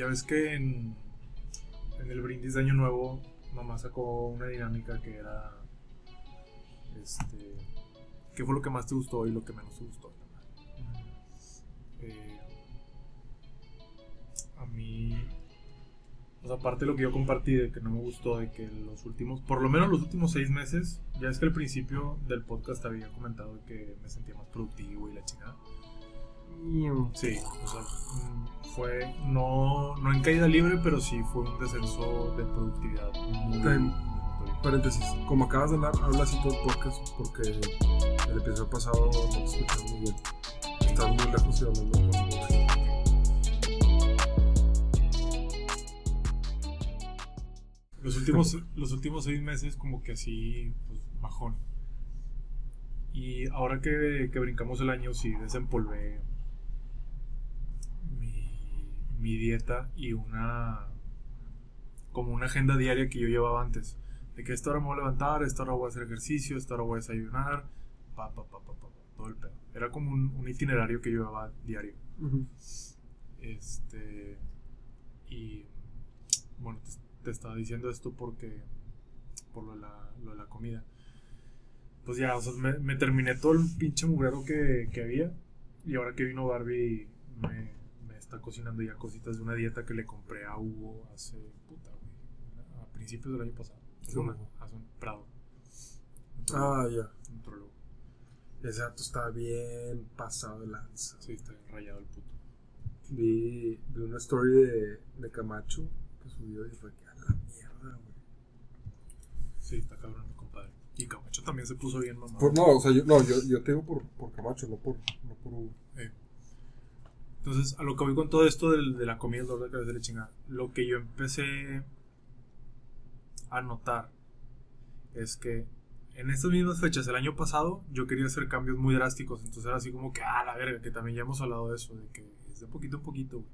Ya ves que en, el brindis de Año Nuevo, mamá sacó una dinámica que era. Este. ¿Qué fue lo que más te gustó y lo que menos te gustó? Eh, a mí. O sea, aparte de lo que yo compartí de que no me gustó, de que los últimos, por lo menos los últimos seis meses, ya es que al principio del podcast había comentado que me sentía más productivo y la chingada. Sí, o sea, fue no, no en caída libre, pero sí fue un descenso de productividad. Muy, Time. Paréntesis, como acabas de hablar, habla así todo el podcast porque el episodio pasado no te escuché muy bien. Estás muy lejos y hablando con. Los últimos, los últimos seis meses como que así, pues, bajón. Y ahora que, que brincamos el año, sí desempolvé mi, dieta y una... como una agenda diaria que yo llevaba antes. De que a esta hora me voy a levantar, a esta hora voy a hacer ejercicio, a esta hora voy a desayunar, pa, pa, pa, pa, pa, todo el pedo. Era como un, un itinerario que yo llevaba diario. Este. Y. Bueno, te, te estaba diciendo esto porque. Por lo de la, lo de la comida. Pues ya, o sea, me, me terminé todo el pinche mugrero que, que había. Y ahora que vino Barbie, me está cocinando ya cositas de una dieta que le compré a Hugo hace. Puta, güey. A principios del año pasado. Hace un, un Prado. Ah, ya. Nutrólogo. Ese dato está bien pasado de lanza. Sí, está bien rayado el puto. Vi, vi una story de, de Camacho que subió y fue que a la mierda, güey. Sí, está cabrón mi compadre. Y Camacho también se puso bien mamado. Por- no, o sea, yo, no, yo, yo te digo por, por Camacho, no por, no por Hugo. Eh. Entonces, a lo que voy con todo esto del- de, la comida, el dolor de cabeza de la chingada, lo que yo empecé a notar es que en estas mismas fechas, el año pasado, yo quería hacer cambios muy drásticos. Entonces era así como que, ah, la verga, que también ya hemos hablado de eso, de que es de poquito en poquito, güey.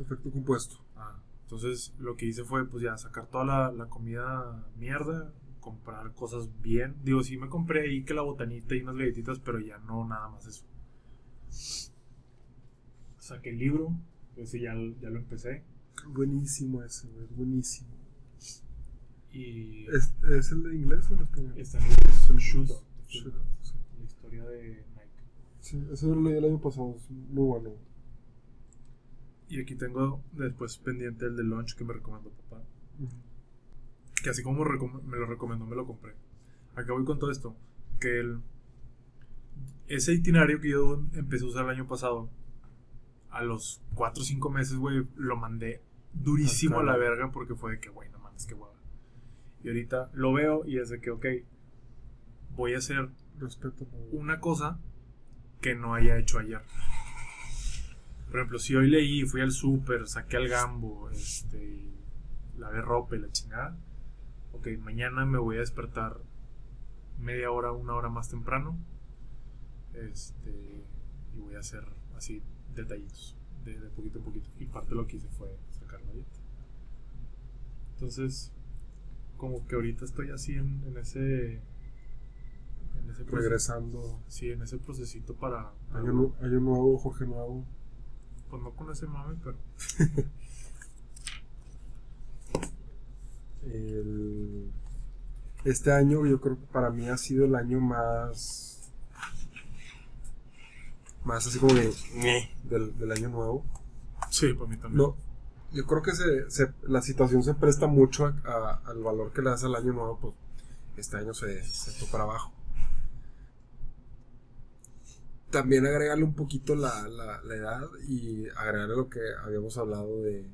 Efecto compuesto. Ah, entonces lo que hice fue, pues ya, sacar toda la, la comida mierda, comprar cosas bien. Digo, sí me compré ahí que la botanita y unas galletitas, pero ya no nada más eso. Saqué el libro, ese ya, ya lo empecé. Buenísimo ese, güey, buenísimo. Y ¿Es, ¿Es el de inglés o en español? está en inglés, Shootout, la historia de Nike. Sí, ese lo leí el año pasado, es muy bueno. Y aquí tengo después pendiente el de Lunch que me recomendó papá. Que así como me lo recomendó, me lo compré. Acá voy con todo esto. Que el, ese itinerario que yo empecé a usar el año pasado, a los 4 o 5 meses, güey, lo mandé durísimo a la verga porque fue de que, güey, no mames, qué hueva. Y ahorita lo veo y es de que, ok, voy a hacer Respeto. una cosa que no haya hecho ayer. Por ejemplo, si hoy leí, fui al súper, saqué al gambo, este, lavé ropa y la chingada. Ok, mañana me voy a despertar media hora, una hora más temprano. Este, y voy a hacer así detallitos, de, de poquito a poquito. Y parte de lo que hice fue sacar la dieta. Entonces, como que ahorita estoy así en, en ese. En ese. Regresando. Sí, en ese procesito para. Año, año nuevo, Jorge Nuevo. Pues no con ese mame, pero. El- Este año yo creo que para mí ha sido el año más... Más así como de... Del, del año nuevo. Sí, para mí también. No, yo creo que se, se- la situación se presta mucho a- a- al valor que le das al año nuevo, pues este año se, se fue para abajo. También agregarle un poquito la, la, la edad y agregarle lo que habíamos hablado de...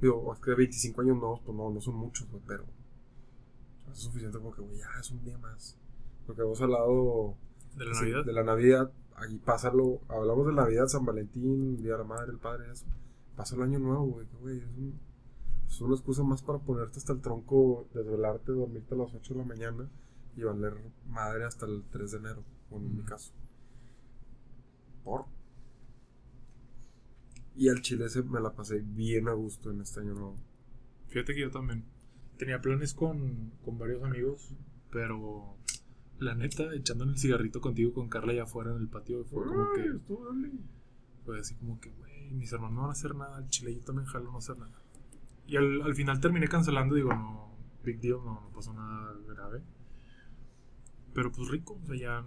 Digo, es que 25 años nuevos, pues no, no son muchos, güey, pero es suficiente porque, güey, ya es un día más. Lo que habíamos hablado de la Sí, Navidad. de la Navidad, aquí pásalo, hablamos de Navidad, San Valentín, Día de la Madre, el Padre, eso. Pasa el año nuevo, güey, que, güey, es, un- es una excusa más para ponerte hasta el tronco, desvelarte, dormirte a las 8 de la mañana y valer madre hasta el 3 de enero, bueno, en mi caso. Por. Y al chile se me la pasé bien a gusto en este año nuevo. Fíjate que yo también. Tenía planes con, con varios amigos, pero la neta, echando el cigarrito contigo con Carla allá afuera en el patio, fue como que. Fue así como que, güey. Mis hermanos no van a hacer nada. El chile yo también jalo no hacer nada. Y al, al final terminé cancelando. Digo, no, big deal, no, no pasó nada grave. Pero pues rico, o sea, ya.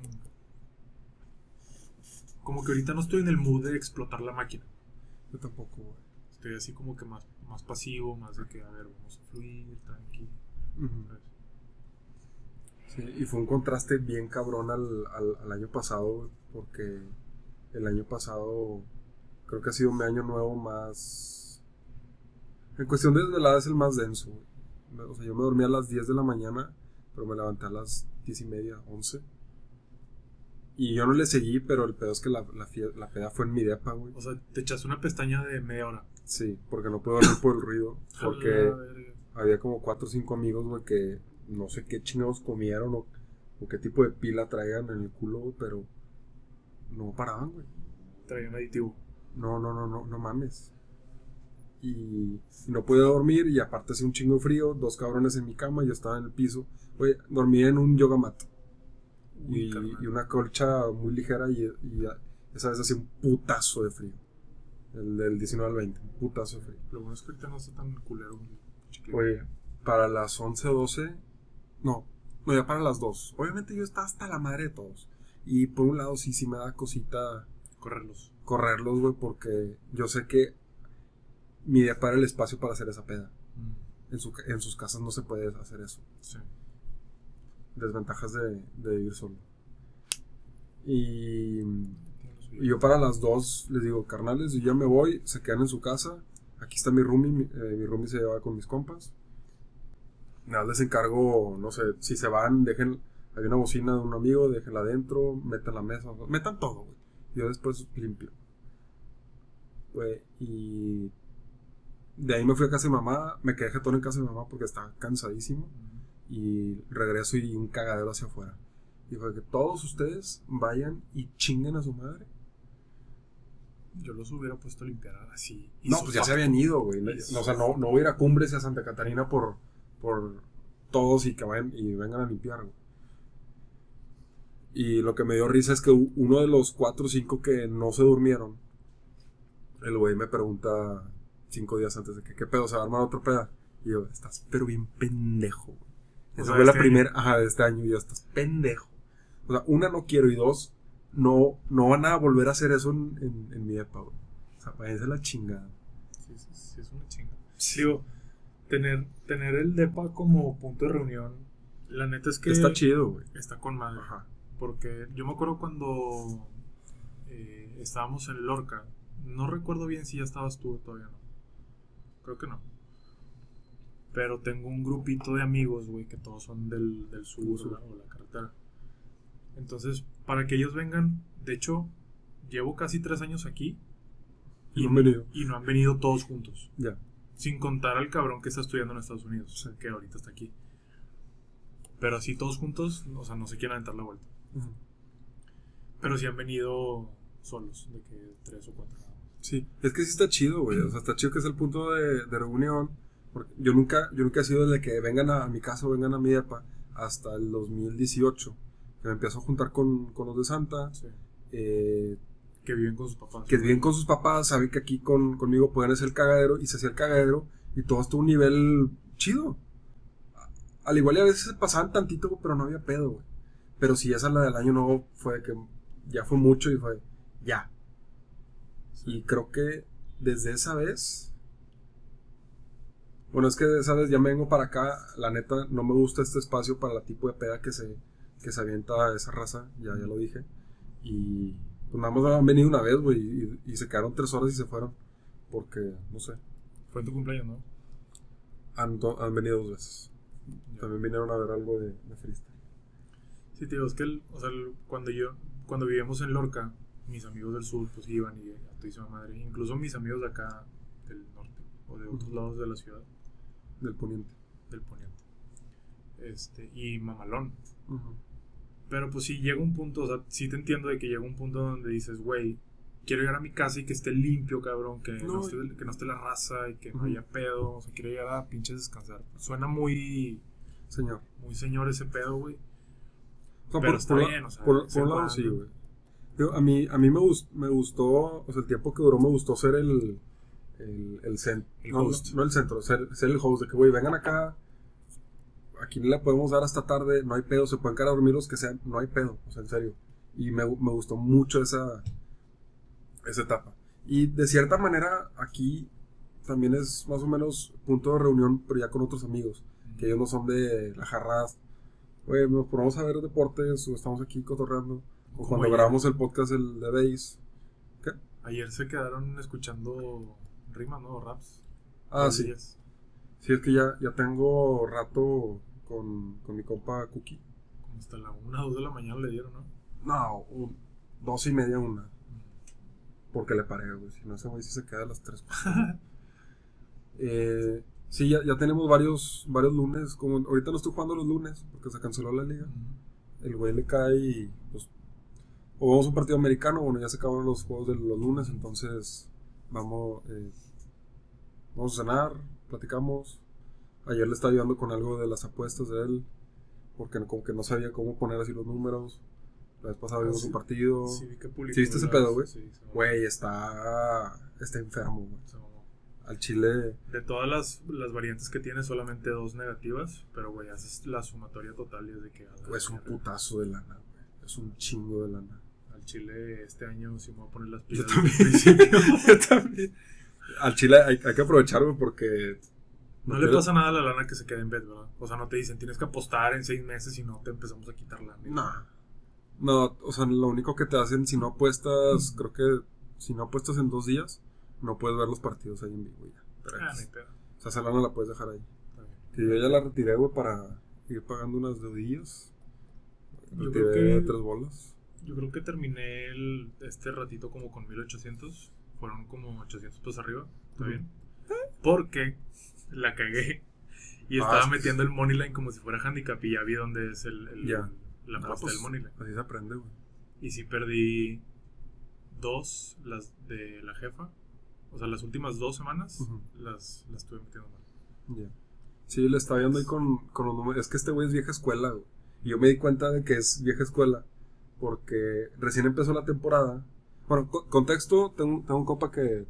Como que ahorita no estoy en el mood de explotar la máquina. Yo tampoco, güey. Estoy así como que más, más pasivo, más de que, a ver, vamos a fluir, tranqui. Ujú. ¿sabes? Sí, y fue un contraste bien cabrón al, al, al año pasado, porque el año pasado creo que ha sido mi año nuevo más... En cuestión de desvelada es el más denso. O sea, yo me dormí a las 10 de la mañana, pero me levanté a las 10 y media, 11. Y yo no le seguí, pero el pedo es que la, la, la peda fue en mi depa, güey. O sea, te echaste una pestaña de media hora. Sí, porque no puedo dormir por el ruido. Porque había como cuatro o cinco amigos, güey, que no sé qué chingados comieron o, o qué tipo de pila traigan en el culo, pero no paraban, güey. Traía un aditivo. No, no, no, no, no mames. Y, y no podía dormir y aparte hacía un chingo de frío, dos cabrones en mi cama, yo estaba en el piso. Güey, dormí en un yoga mat. Y, una colcha muy ligera y, y esa vez hacía un putazo de frío. El del 19 al 20, un putazo de frío. Lo bueno es que ahorita no está tan culero. Oye, para las 11 o 12, no, no, ya para las 2. Obviamente yo estaba hasta la madre de todos. Y por un lado sí, sí me da cosita Correrlos. correrlos, güey, porque yo sé que mi idea para el espacio para hacer esa peda. Mm, En, su, en sus casas no se puede hacer eso. sí. Desventajas de, de vivir solo. Y, y yo para las 2 les digo, carnales, yo ya me voy, se quedan en su casa. Aquí está mi roomie, mi, eh, mi roomie se lleva con mis compas. Nada, les encargo, no sé, si se van, dejen, hay una bocina de un amigo, déjenla adentro, metan la mesa, metan todo, güey. Yo después limpio. Güey, y de ahí me fui a casa de mamá, me quedé jetón en casa de mamá porque estaba cansadísimo y regreso y un cagadero hacia afuera. Y fue que todos ustedes vayan y chinguen a su madre. Yo los hubiera puesto a limpiar así. No, pues ya se habían ido, güey. No, o sea, no, no voy a ir a Cumbres y a Santa Catarina por, por todos y que vayan y vengan a limpiar, güey. Y lo que me dio risa es que uno de los cuatro o cinco que no se durmieron, el güey me pregunta cinco días antes de que, ¿qué pedo? ¿Se va a armar otro peda? Y yo, estás pero bien pendejo, güey. Esa sea, fue la este primera, ajá, de este año. Y yo, estás pendejo. O sea, una, no quiero. Y dos, no, no van a volver a hacer eso en, en, en mi depa, güey. O sea, váyanse la chingada. Sí, sí, sí, es una chinga. Digo, tener, tener el DEPA como punto de reunión, la neta es que Está chido, güey. está con madre. Ajá. Porque yo me acuerdo cuando eh, estábamos en Lorca, no recuerdo bien si ya estabas tú todavía no. Creo que no. Pero tengo un grupito de amigos, güey, que todos son del, del sur, sur. o la- o la carretera. Entonces, para que ellos vengan, de hecho, llevo casi tres años aquí Y no han venido. y no han venido todos juntos. Ya. Sin contar al cabrón que está estudiando en Estados Unidos, Sí. que ahorita está aquí. Pero así todos juntos, o sea, no se quieren aventar la vuelta. Pero sí han venido solos, de que tres o cuatro. Sí. Es que sí está chido, güey. O sea, está chido que es el punto de, de reunión. Porque yo nunca, yo nunca he sido de que vengan a, mi casa o vengan a mi depa hasta el 2018. Que me empiezo a juntar con, con los de Santa. Sí. eh, Que viven con sus papás. que viven con sus papás, saben que aquí con, conmigo pueden hacer el cagadero y se hacía el cagadero y todo hasta un nivel chido. Al igual y a veces se pasaban tantito, pero no había pedo, güey. Pero si esa la del año nuevo fue que ya fue mucho y fue ya. Sí. Y creo que desde esa vez. Bueno, es que de esa vez ya me vengo para acá. La neta, no me gusta este espacio para el tipo de peda que se, que se avienta esa raza. Ya, ya lo dije. Y pues nada más han venido una vez, güey. Y, y se quedaron tres horas y se fueron. Porque, no sé. Fue en tu cumpleaños, ¿no? Han, do- han venido dos veces. También vinieron a ver algo de, de freestyle. Sí, te digo, es que el- o sea, el- cuando yo, cuando vivíamos en Lorca, mis amigos del sur pues iban y a todísima madre. Incluso mis amigos de acá, del norte, o de otros lados de la ciudad, Del poniente. del poniente. Este, y mamalón. Pero pues sí llega un punto, o sea, sí te entiendo de que llega un punto donde dices, güey, quiero llegar a mi casa y que esté limpio, cabrón, que no, No, esté, que no esté la raza y que no haya pedo, o sea, quiero llegar a pinches descansar. Suena muy, Señor. muy señor ese pedo, güey. O sea, Pero por, está por la- bien, o sea, por- por un lado sí, güey. A mí, a mí me, gus- me gustó, o sea, el tiempo que duró me gustó ser el, el, el, no, host. No, no el centro, ser, ser el host, de que, güey, vengan acá, aquí le podemos dar hasta tarde, no hay pedo, se pueden quedar a dormir los que sean, no hay pedo, o sea, en serio. Y me, me gustó mucho esa, esa etapa. Y de cierta manera, aquí también es más o menos punto de reunión, pero ya con otros amigos, que ellos no son de la jarras. Güey, nos ponemos a ver deportes o estamos aquí cotorreando. O cuando ayer. grabamos el podcast el de Base. Ayer se quedaron escuchando rimas, ¿no? Raps. Ah, sí. Días. Sí, es que ya, ya tengo rato con, con mi compa Cookie. Como hasta la 1 o 2 de la mañana le dieron, ¿no? No, un, dos y media, una. Porque le paré, güey. Si no, ese güey sí se queda a las tres. eh, sí, ya, ya tenemos varios, varios lunes. Como ahorita no estoy jugando los lunes porque se canceló la liga. El güey le cae y pues. O vamos a un partido americano, bueno, ya se acabaron los juegos de los lunes, entonces vamos, eh, vamos a cenar, platicamos. Ayer le estaba ayudando con algo de las apuestas de él, porque no- como que no sabía cómo poner así los números. La vez pasada Ah, vimos sí. un partido. Sí, vi que ¿Sí viste ese pedo, güey? Sí, Güey, está, está enfermo, güey. Al chile, De todas las, las variantes que tiene, solamente dos negativas, pero güey, haces la sumatoria total y es de que... güey, es un putazo de lana, güey. Es un chingo de lana. Al Chile este año sí me voy a poner las Yo pilas. también. el principio. Yo también. Al chile hay, hay que aprovechar, güey, porque. No le pasa nada a la lana que se quede en bet, ¿verdad? O sea, no te dicen tienes que apostar en seis meses y no te empezamos a quitar lana. No. No, o sea, lo único que te hacen si no apuestas, creo que si no apuestas en dos días, no puedes ver los partidos ahí en vivo ya. Ah, X. ni pedo. o sea, esa lana la puedes dejar ahí. Que yo ya la retiré, güey, para ir pagando unas deudillas. Yo Retiré creo que- tres bolas. Yo creo que terminé el, este ratito como con 1800. Fueron como 800 pesos arriba. ¿Está Ujú. bien? Porque la cagué. Y Ah, estaba metiendo el moneyline como si fuera handicap. Y ya vi dónde es el, el- Ya. la Ah, apuesta pues, del moneyline. Así se aprende, güey. Y sí perdí dos, las de la jefa. O sea, las últimas dos semanas las, las estuve metiendo mal. Ya. Sí, le estaba viendo ahí con, con los números. Es que este güey es vieja escuela, güey. Y yo me di cuenta de que es vieja escuela. Porque recién empezó la temporada. Bueno, co- contexto, tengo, tengo un copa que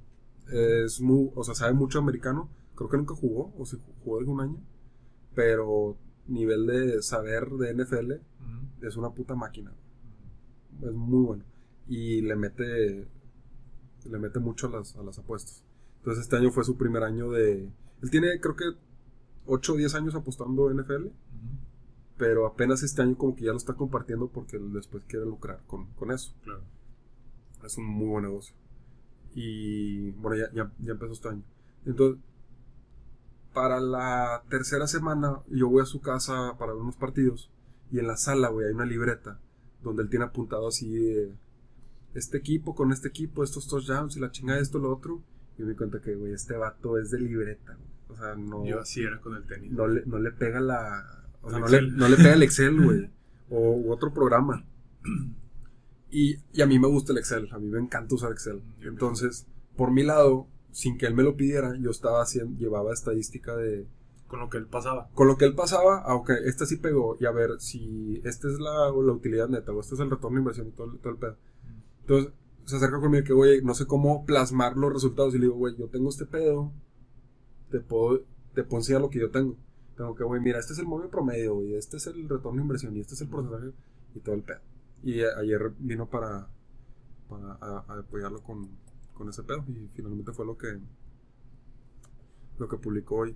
es muy, o sea, sabe mucho americano. Creo que nunca jugó, o si jugó algún año. Pero nivel de saber de NFL Ujú. es una puta máquina. Es muy bueno. Y le mete, le mete mucho a las, a las apuestas. Entonces este año fue su primer año de... Él tiene creo que 8 o 10 años apostando NFL. Ujú. Pero apenas este año como que ya lo está compartiendo porque él después quiere lucrar con, con eso. Claro. Es un muy buen negocio. Y bueno, ya, ya, ya empezó este año. Entonces, para la tercera semana, yo voy a su casa para ver unos partidos. Y en la sala, güey, hay una libreta donde él tiene apuntado así de, este equipo con este equipo, estos touchdowns y la chingada de esto, lo otro. Y me di cuenta que, güey, este vato es de libreta, güey. O sea, no, Yo así era con el tenis. no, le, no le pega la. O sea, no le, no le pega el Excel, güey. o u otro programa. Y, y a mí me gusta el Excel. A mí me encanta usar Excel. Entonces, por mi lado, sin que él me lo pidiera, yo estaba haciendo, llevaba estadística de. Con lo que él pasaba. Con lo que él pasaba, aunque este sí pegó, y a ver si esta es la, la utilidad neta, o este es el retorno de inversión y todo, el- todo el pedo. Entonces, se acerca conmigo que, güey, no sé cómo plasmar los resultados. Y le digo, güey, yo tengo este pedo, te puedo, te puedo enseñar lo que yo tengo. Tengo que, güey, mira, este es el móvil promedio, y este es el retorno de inversión, y este es el porcentaje, y todo el pedo. Y ayer vino para, para a- a apoyarlo con, con ese pedo, y finalmente fue lo que, lo que publicó hoy.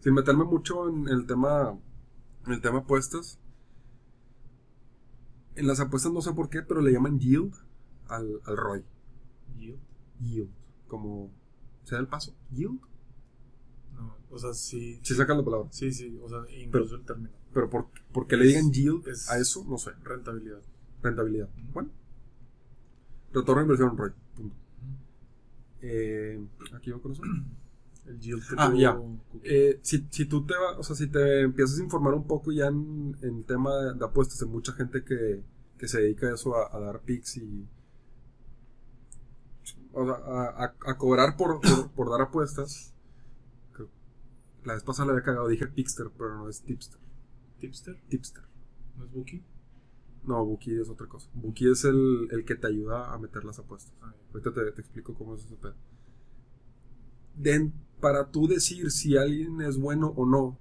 Sin meterme mucho en el tema, en el tema apuestas. En las apuestas no sé por qué, pero le llaman yield al, al ROI. Yield. Yield. Como, ¿se da el paso? Yield. No, o sea, sí. Si sacan la palabra. Sí, sí, o sea, incluso el término. Pero por, por qué le digan yield Es- a eso, no sé. Rentabilidad. Rentabilidad. Bueno. Retorno inversión ROI. Punto. Eh, aquí va con eso. El yield que Ah, ya. Eh, si, si tú te vas, o sea, si te empiezas a informar un poco ya en, en el tema de, de apuestas, hay mucha gente que, que se dedica a eso, a, a dar picks y. O sea, a, a- a cobrar por, por, por dar apuestas. La vez pasada le había cagado, dije Pixter, pero no es tipster. Tipster, Tipster. ¿no es Bookie? No, Buki es otra cosa. Buki es el, el que te ayuda a meter las apuestas. Ah, Ahorita te, te explico cómo es ese pedo. Den- para tú decir si alguien es bueno o no,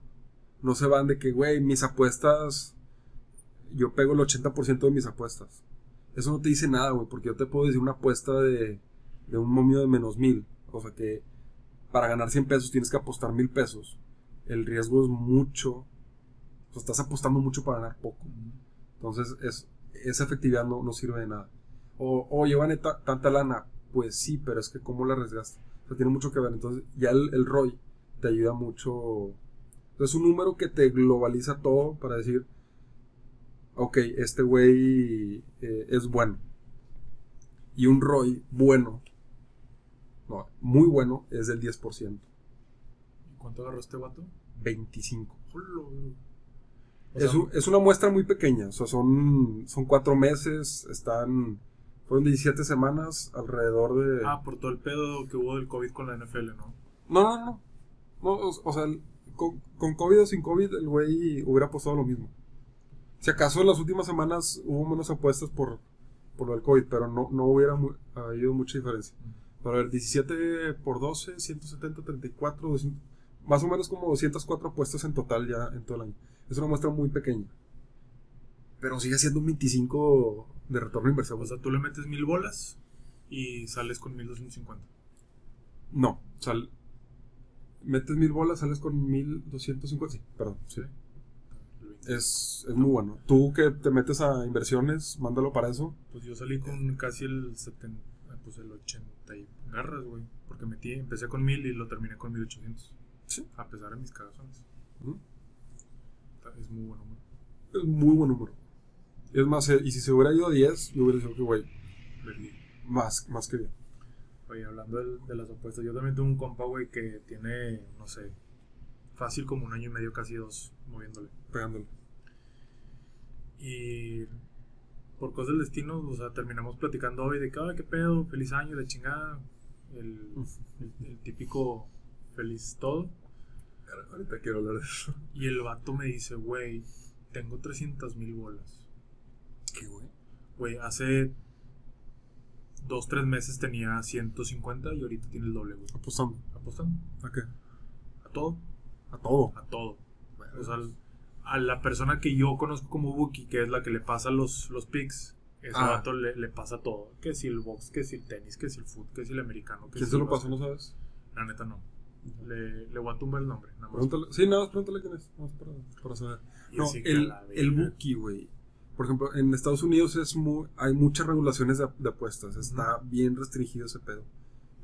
no se van de que, güey, mis apuestas, yo pego el 80% de mis apuestas. Eso no te dice nada, güey, porque yo te puedo decir una apuesta de, de un momio de menos mil. O sea que para ganar 100 pesos tienes que apostar mil pesos. El riesgo es mucho. O sea, estás apostando mucho para ganar poco. Entonces, es, esa efectividad no, no sirve de nada. O, o lleva neta tanta lana. Pues sí, pero es que cómo la arriesgaste. O sea, tiene mucho que ver. Entonces, ya el, el ROI te ayuda mucho. Es un número que te globaliza todo para decir, ok, este güey eh, es bueno. Y un ROI bueno, no, muy bueno, es del 10%. ¿Y cuánto agarró este vato? 25. Es, un- es una muestra muy pequeña, o sea, son, son cuatro meses, están, fueron 17 semanas alrededor de... Ah, por todo el pedo que hubo del COVID con la NFL, ¿no? No, no, no, no, o, o sea, el- con, con COVID o sin COVID el güey hubiera apostado lo mismo. Si acaso en las últimas semanas hubo menos apuestas por, por lo del COVID, pero no, no hubiera mu- habido mucha diferencia. Pero a ver, 17 por 12, 170, 34, 200, más o menos como 204 apuestas en total ya en todo el año. Es una muestra muy pequeña. Pero sigue siendo un 25 de retorno de inversión. O sea, tú le metes mil bolas y sales con 1250. no, sal, metes mil bolas, sales con 1250. Sí, perdón. Sí. El 20. Es, es muy bueno. Tú que te metes a inversiones, mándalo para eso. Pues yo salí con casi el 70, ah, pues el 80 y garras, güey. Porque metí, empecé con 1000 y lo terminé con 1800. Sí. A pesar de mis cagazones. Es muy bueno, güey. Es muy buen número. Es más, eh, y si se hubiera ido a 10, yo hubiera dicho que, güey, más, más que bien. Oye, hablando de, las apuestas, yo también tengo un compa, güey, que tiene, no sé, fácil como un año y medio, casi dos, moviéndole. Pegándole. Y por cosas del destino, o sea, terminamos platicando hoy de que, "Ay, qué pedo, feliz año, la chingada. El, el- el típico feliz todo. Ahorita quiero hablar de eso. Y el vato me dice, güey, tengo 300 mil bolas. ¿Qué, güey? Güey, hace dos, tres meses tenía 150 y ahorita tiene el doble, güey. Apostando. Apostando ¿A qué? a todo, A todo. a todo. O sea, al- a la persona que yo conozco como Buki, que es la que le pasa los, los picks, ese Ah. vato le, le pasa todo. Que si el box, que si el tenis, que si el foot, que si el americano. Que ¿Quién si se lo pasó, no sabes? La neta no. Le, le voy a tumbar el nombre. Nada más. Pregúntale. Sí, nada más pregúntale quién es. Nada más para, para saber. No, el, el bookie, güey. Por ejemplo, en Estados Unidos es muy, hay muchas regulaciones de, de apuestas. Está bien restringido ese pedo.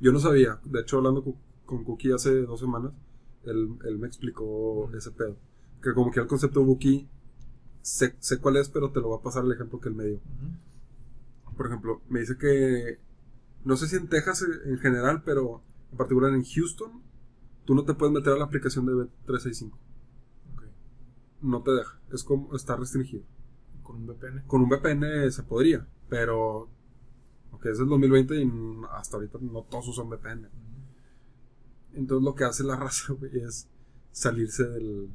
Yo no sabía. De hecho, hablando con, con Cookie hace dos semanas, él, él me explicó ese pedo. Que como que el concepto de bookie, sé, sé cuál es, pero te lo voy a pasar el ejemplo que él me dio. Por ejemplo, me dice que, no sé si en Texas en general, pero en particular en Houston, tú no te puedes meter a la aplicación de Bet365. Ok. No te deja. Es como, está restringido. Con un VPN. Con un VPN se podría, pero ok, es el 2020 y hasta ahorita no todos usan VPN. Entonces lo que hace la raza, güey, es salirse del-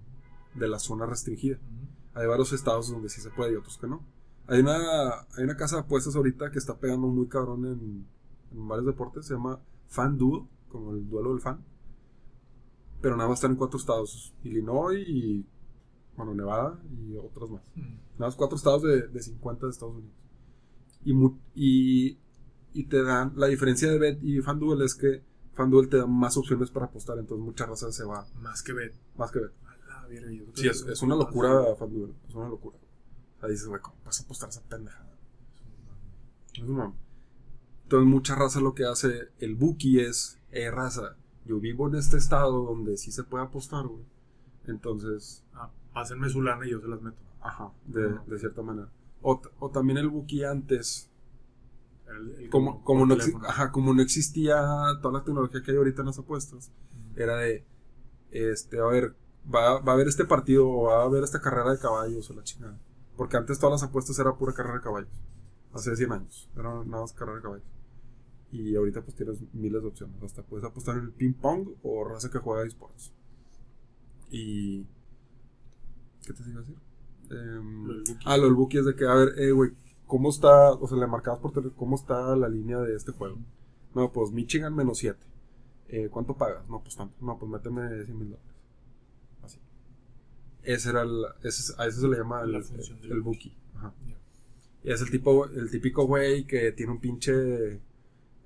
de la zona restringida. Hay varios estados donde sí se puede y otros que no. Hay una, hay una casa de apuestas ahorita que está pegando muy cabrón en, en varios deportes, se llama FanDuel, como el duelo del fan. Pero nada más están en cuatro estados, Illinois y, bueno, Nevada y otros más. Ujú. Nada más cuatro estados de, de 50 de Estados Unidos. Y, y, y te dan, la diferencia de Bet y FanDuel es que FanDuel te da más opciones para apostar, entonces mucha raza se va Más que Bet. más que Bet. Sí, es, es una locura FanDuel, es una locura. O sea, dices, güey, ¿cómo vas a apostar esa pendejada? Es un. Entonces mucha raza lo que hace el bookie es, eh, raza, yo vivo en este estado donde sí se puede apostar, güey. Entonces, Ah, pásenme su lana y yo se las meto. ajá, de, cierta manera. O, también el bookie antes, El- el como, como, no, exi- teléfono. ajá, como no existía toda la tecnología que hay ahorita en las apuestas, era de, este, a ver, va, va a haber este partido o va a haber esta carrera de caballos o la chingada. Porque antes todas las apuestas era pura carrera de caballos. Hace 100 años. Era nada más carrera de caballos. Y ahorita pues tienes miles de opciones. Hasta puedes apostar en el ping pong o raza que juega esports. Y... ¿Qué te iba a decir? Em, ah, lo del Buki es de que, a ver, eh, güey, ¿cómo está? O sea, le marcabas por teléfono, ¿cómo está la línea de este juego? No, pues Michigan menos 7. Eh, ¿Cuánto pagas? No, pues tanto. No, pues méteme 100 mil dólares. Así. Ese era el. Ese, es- a eso se le llama el, del el Buki. Ajá. Y es el tipo, el típico güey que tiene un pinche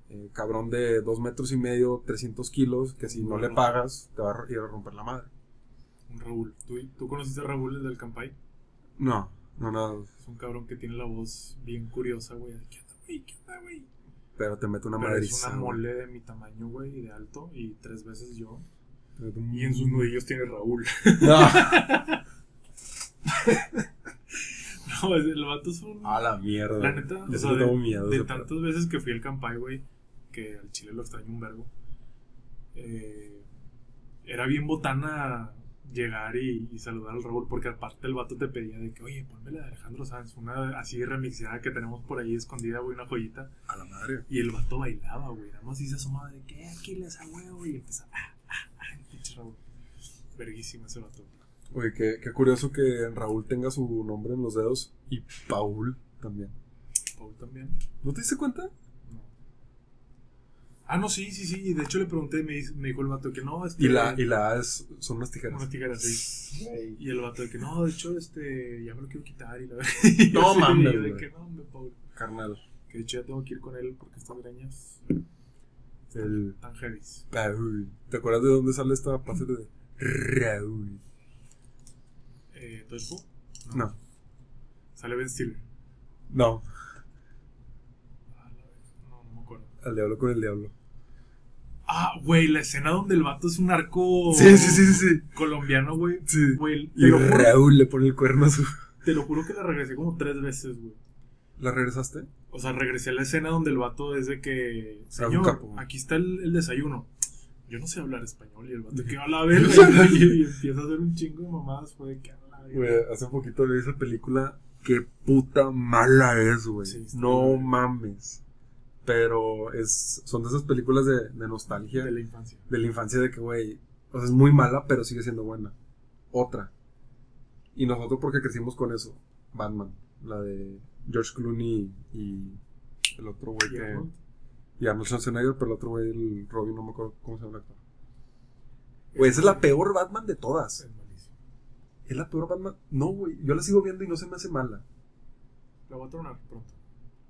eh, cabrón de 2 metros y medio, 300 kilos, que si no le pagas, te va a ir a romper la madre. Un Raúl. ¿Tú, ¿Tú conociste a Raúl el del Campay? No, no, no. Es un cabrón que tiene la voz bien curiosa, güey. ¿Qué onda, güey? ¿Qué onda, güey? Pero te mete una Pero es una mole de mi tamaño, güey, y de alto, y tres veces yo. Un- Y en sus nudillos tiene Raúl. No. no, es- el vato es un... A la mierda. La neta, Yo o sea, de, tengo miedo. de tantas veces que fui al Campay, güey, que al chile lo extraño un vergo. eh, era bien botana llegar y, y saludar al Raúl, porque aparte el vato te pedía de que, oye, ponme la de Alejandro Sanz, una así remixada que tenemos por ahí escondida, güey, una joyita. A la madre. Y el vato bailaba, güey, nada más hizo asomaba de que, aquí les a huevo, y empezaba, ah, ah, ah, el pinche Raúl. Verguísima ese vato. Oye, qué, qué curioso que Raúl tenga su nombre en los dedos y Paul también. Paul también. ¿No te diste cuenta? No. Ah, no, sí, sí, sí. De hecho le pregunté y me, me dijo el vato que no, este, Y la, y la A es, son unas tijeras. Unas tijeras, sí. Y el vato de que no, de hecho, este, ya me lo quiero quitar. Y la No mames, y yo de que no, hombre, Paul. Carnal. Que de hecho ya tengo que ir con él porque estas greñas El tan. ¿Te acuerdas de dónde sale esta pase de Raúl? Eh, ¿Dodgeball? No. Sale Ben Stiller. No, Ah, la vez. No, no me acuerdo. al diablo con el diablo. Ah, güey, la escena donde el vato es un arco Sí, sí, sí, sí, colombiano, güey. Sí. Güey, Y juro, Raúl le pone el cuerno a su. te lo juro que la regresé como tres veces, güey. ¿La regresaste? O sea, regresé a la escena donde el vato es de que. Un Señor, capo. aquí está el, el desayuno. Yo no sé hablar español. Y el vato que a la verga. y, y empieza a hacer un chingo de mamadas. Fue de que a la verga. Güey, hace poquito vi esa película. Qué puta mala es, güey. Sí, no mames. Pero es, son de esas películas de, de nostalgia. De la infancia. de la infancia de que, güey, o sea, es muy mala, pero sigue siendo buena. Otra. Y nosotros porque crecimos con eso. Batman, la de George Clooney y el otro güey que... Arnold, Y Arnold Schwarzenegger, pero el otro güey, el Robin, no me acuerdo cómo se llama el actor. Güey, esa es la peor Batman de todas. Es malísimo. Es la peor Batman. No, güey, yo la sigo viendo y no se me hace mala. La voy a tronar pronto.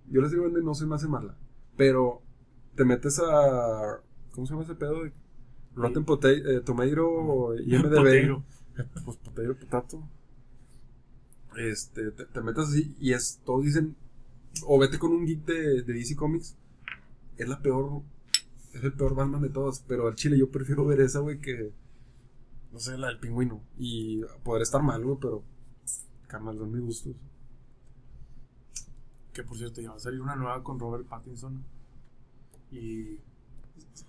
Yo la sigo viendo y no se me hace mala. Pero te metes a... ¿Cómo se llama ese pedo? de Rotten eh, Tomato y MDB. Potato. pues potato, potato. Este, te, te metes así y es, todos dicen, o vete con un geek de, de DC Comics, es la peor, es el peor Batman de todos, pero al chile yo prefiero ver esa, güey, que, no sé, la del pingüino, y poder estar mal, güey, pero, carnal, son mis gustos. Que por cierto, ya va a salir una nueva con Robert Pattinson. Y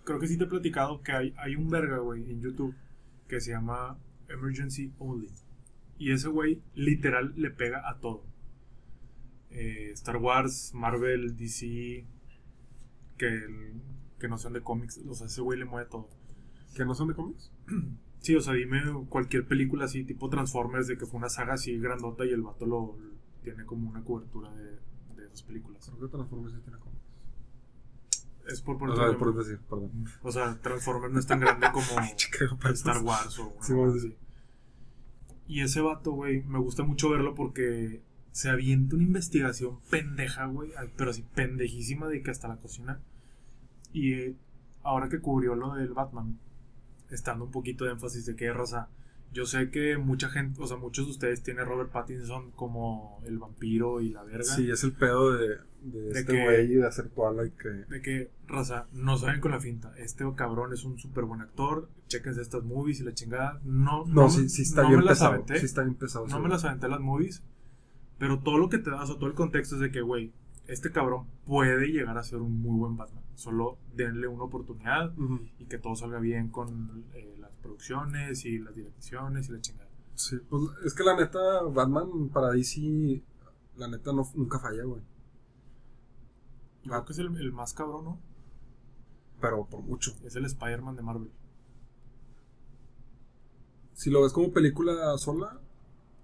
creo que sí te he platicado que hay, hay un verga, güey, en YouTube que se llama Emergency Only. Y ese güey literal le pega a todo. Eh, Star Wars, Marvel, DC, que, que no sean de cómics. O sea, ese güey le mueve todo. ¿Que no son de cómics? Sí, o sea, dime cualquier película así, tipo Transformers, de que fue una saga así grandota y el vato lo, tiene como una cobertura de, esas películas. Creo que Transformers sí tiene cómics. Es por O poner sea, por decir, perdón. O sea, Transformers no es tan grande como. Star Wars o una Sí, mamada sí. así. Y ese vato, güey, me gusta mucho verlo porque se avienta una investigación pendeja, güey, pero así pendejísima de que hasta la cocina. Y eh, ahora que cubrió lo del Batman, estando un poquito de énfasis de que raza. Yo sé que mucha gente, o sea, muchos de ustedes tienen a Robert Pattinson como el vampiro y la verga. Sí, es el pedo de, de, De este güey de hacer Twilight que... De que, raza, no saben con la finta. Este cabrón es un súper buen actor. Chéquense estas movies y la chingada. No, No, sí, sí está no bien me las aventé. Sí está bien pesado. no me las aventé las movies. Pero todo lo que te da, o todo el contexto es de que, güey, este cabrón puede llegar a ser un muy buen Batman. Solo denle una oportunidad y que todo salga bien con eh, las producciones y las direcciones y la chingada. Sí, pues es que la neta, Batman para DC, la neta no, nunca falla, güey. Yo creo que es el, el más cabrón, ¿no? Pero por mucho. Es el Spider-Man de Marvel. Si lo ves como película sola,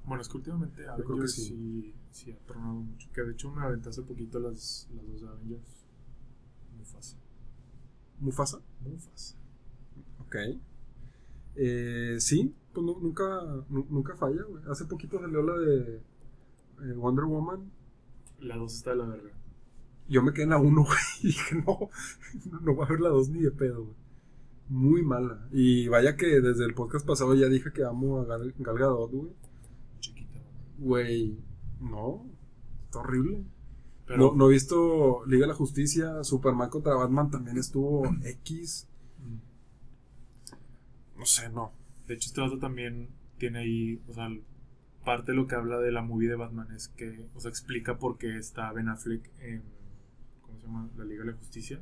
Bueno, es que últimamente creo que Avengers sí. sí. Sí, ha tornado mucho. Que de hecho me aventé hace poquito las, las dos de Avengers. Mufasa. Muy fácil. Ok. Eh, sí, pues nu- nunca, nu- nunca falla, güey. Hace poquito salió la de eh, Wonder Woman. La dos está de la verga. Yo me quedé en la 1, güey. Y dije, no, no va a haber la 2 ni de pedo, güey. Muy mala. Y vaya que desde el podcast pasado ya dije que amo a Gal, Gal Gadot, güey. Chiquita. Güey, no. Está horrible. Pero No, no he visto Liga de la Justicia, Superman contra Batman también estuvo X. mm, No sé, no. De hecho, este también tiene ahí, o sea, parte de lo que habla de la movie de Batman es que, o sea, explica por qué está Ben Affleck en, ¿cómo se llama? La Liga de la Justicia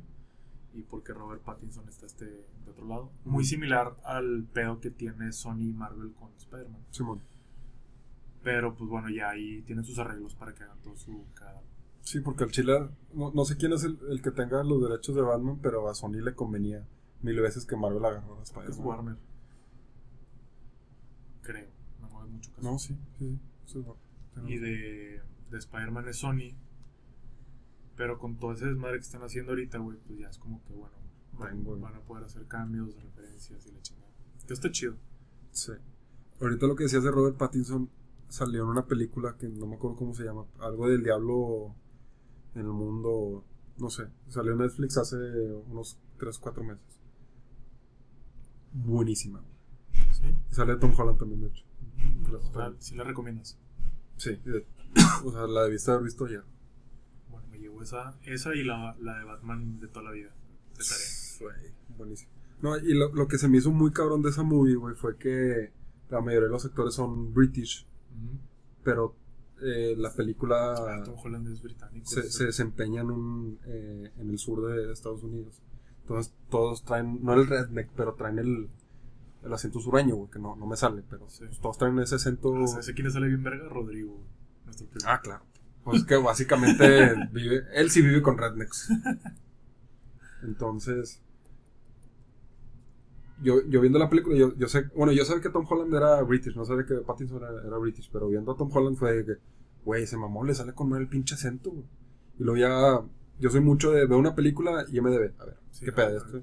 y por qué Robert Pattinson está este de otro lado. Muy similar al pedo que tiene Sony y Marvel con Spider-Man. Simón. Pero, pues bueno, ya ahí tienen sus arreglos para que hagan todo su cada Sí, porque al Chile, no, no sé quién es el, el que tenga los derechos de Batman, pero a Sony le convenía mil veces que Marvel agarrara a Es Spider-Man. Warner. Creo. No me mucho caso. No, sí, sí, sí. sí, es Warner. y de, de Spider-Man es Sony. Pero con todo ese desmadre que están haciendo ahorita, güey, pues ya es como que, bueno, van, van a poder hacer cambios, referencias y la chingada. Que está chido. Sí. Ahorita lo que decías de Robert Pattinson salió en una película que no me acuerdo cómo se llama. Algo del diablo en el mundo. No sé. Salió Netflix hace unos 3 4 meses. Buenísima. ¿Sí? Y sale Tom Holland también, de hecho. O sea, sí la recomiendas. Sí. de- o sea, la debiste haber visto ya. Bueno, me llevo esa, esa y la, la de Batman de toda la vida. De tarea. Buenísimo. No, y lo, lo que se me hizo muy cabrón de esa movie, güey, fue que la mayoría de los actores son British, pero eh, la película Ah, Tom Holland es británico. se, desempeña en, un, eh, en el sur de Estados Unidos. Entonces todos traen, no el redneck, pero traen el, el acento sureño, güey, que no, no me sale, pero Sí. pues, todos traen ese acento... Ah, ¿Sabes a quién le sale bien verga? Rodrigo. Nuestro primo. Ah, claro. Pues que básicamente vive, él sí vive con rednecks. Entonces, yo, yo viendo la película, yo, yo sé, bueno, yo sabía que Tom Holland era British, no sabía que Pattinson era, era British, pero viendo a Tom Holland fue de que, güey, ese mamón le sale con el pinche acento, güey. Y luego ya, yo soy mucho de, veo una película y MDB, a ver, Sí, ¿qué pedo ah. esto?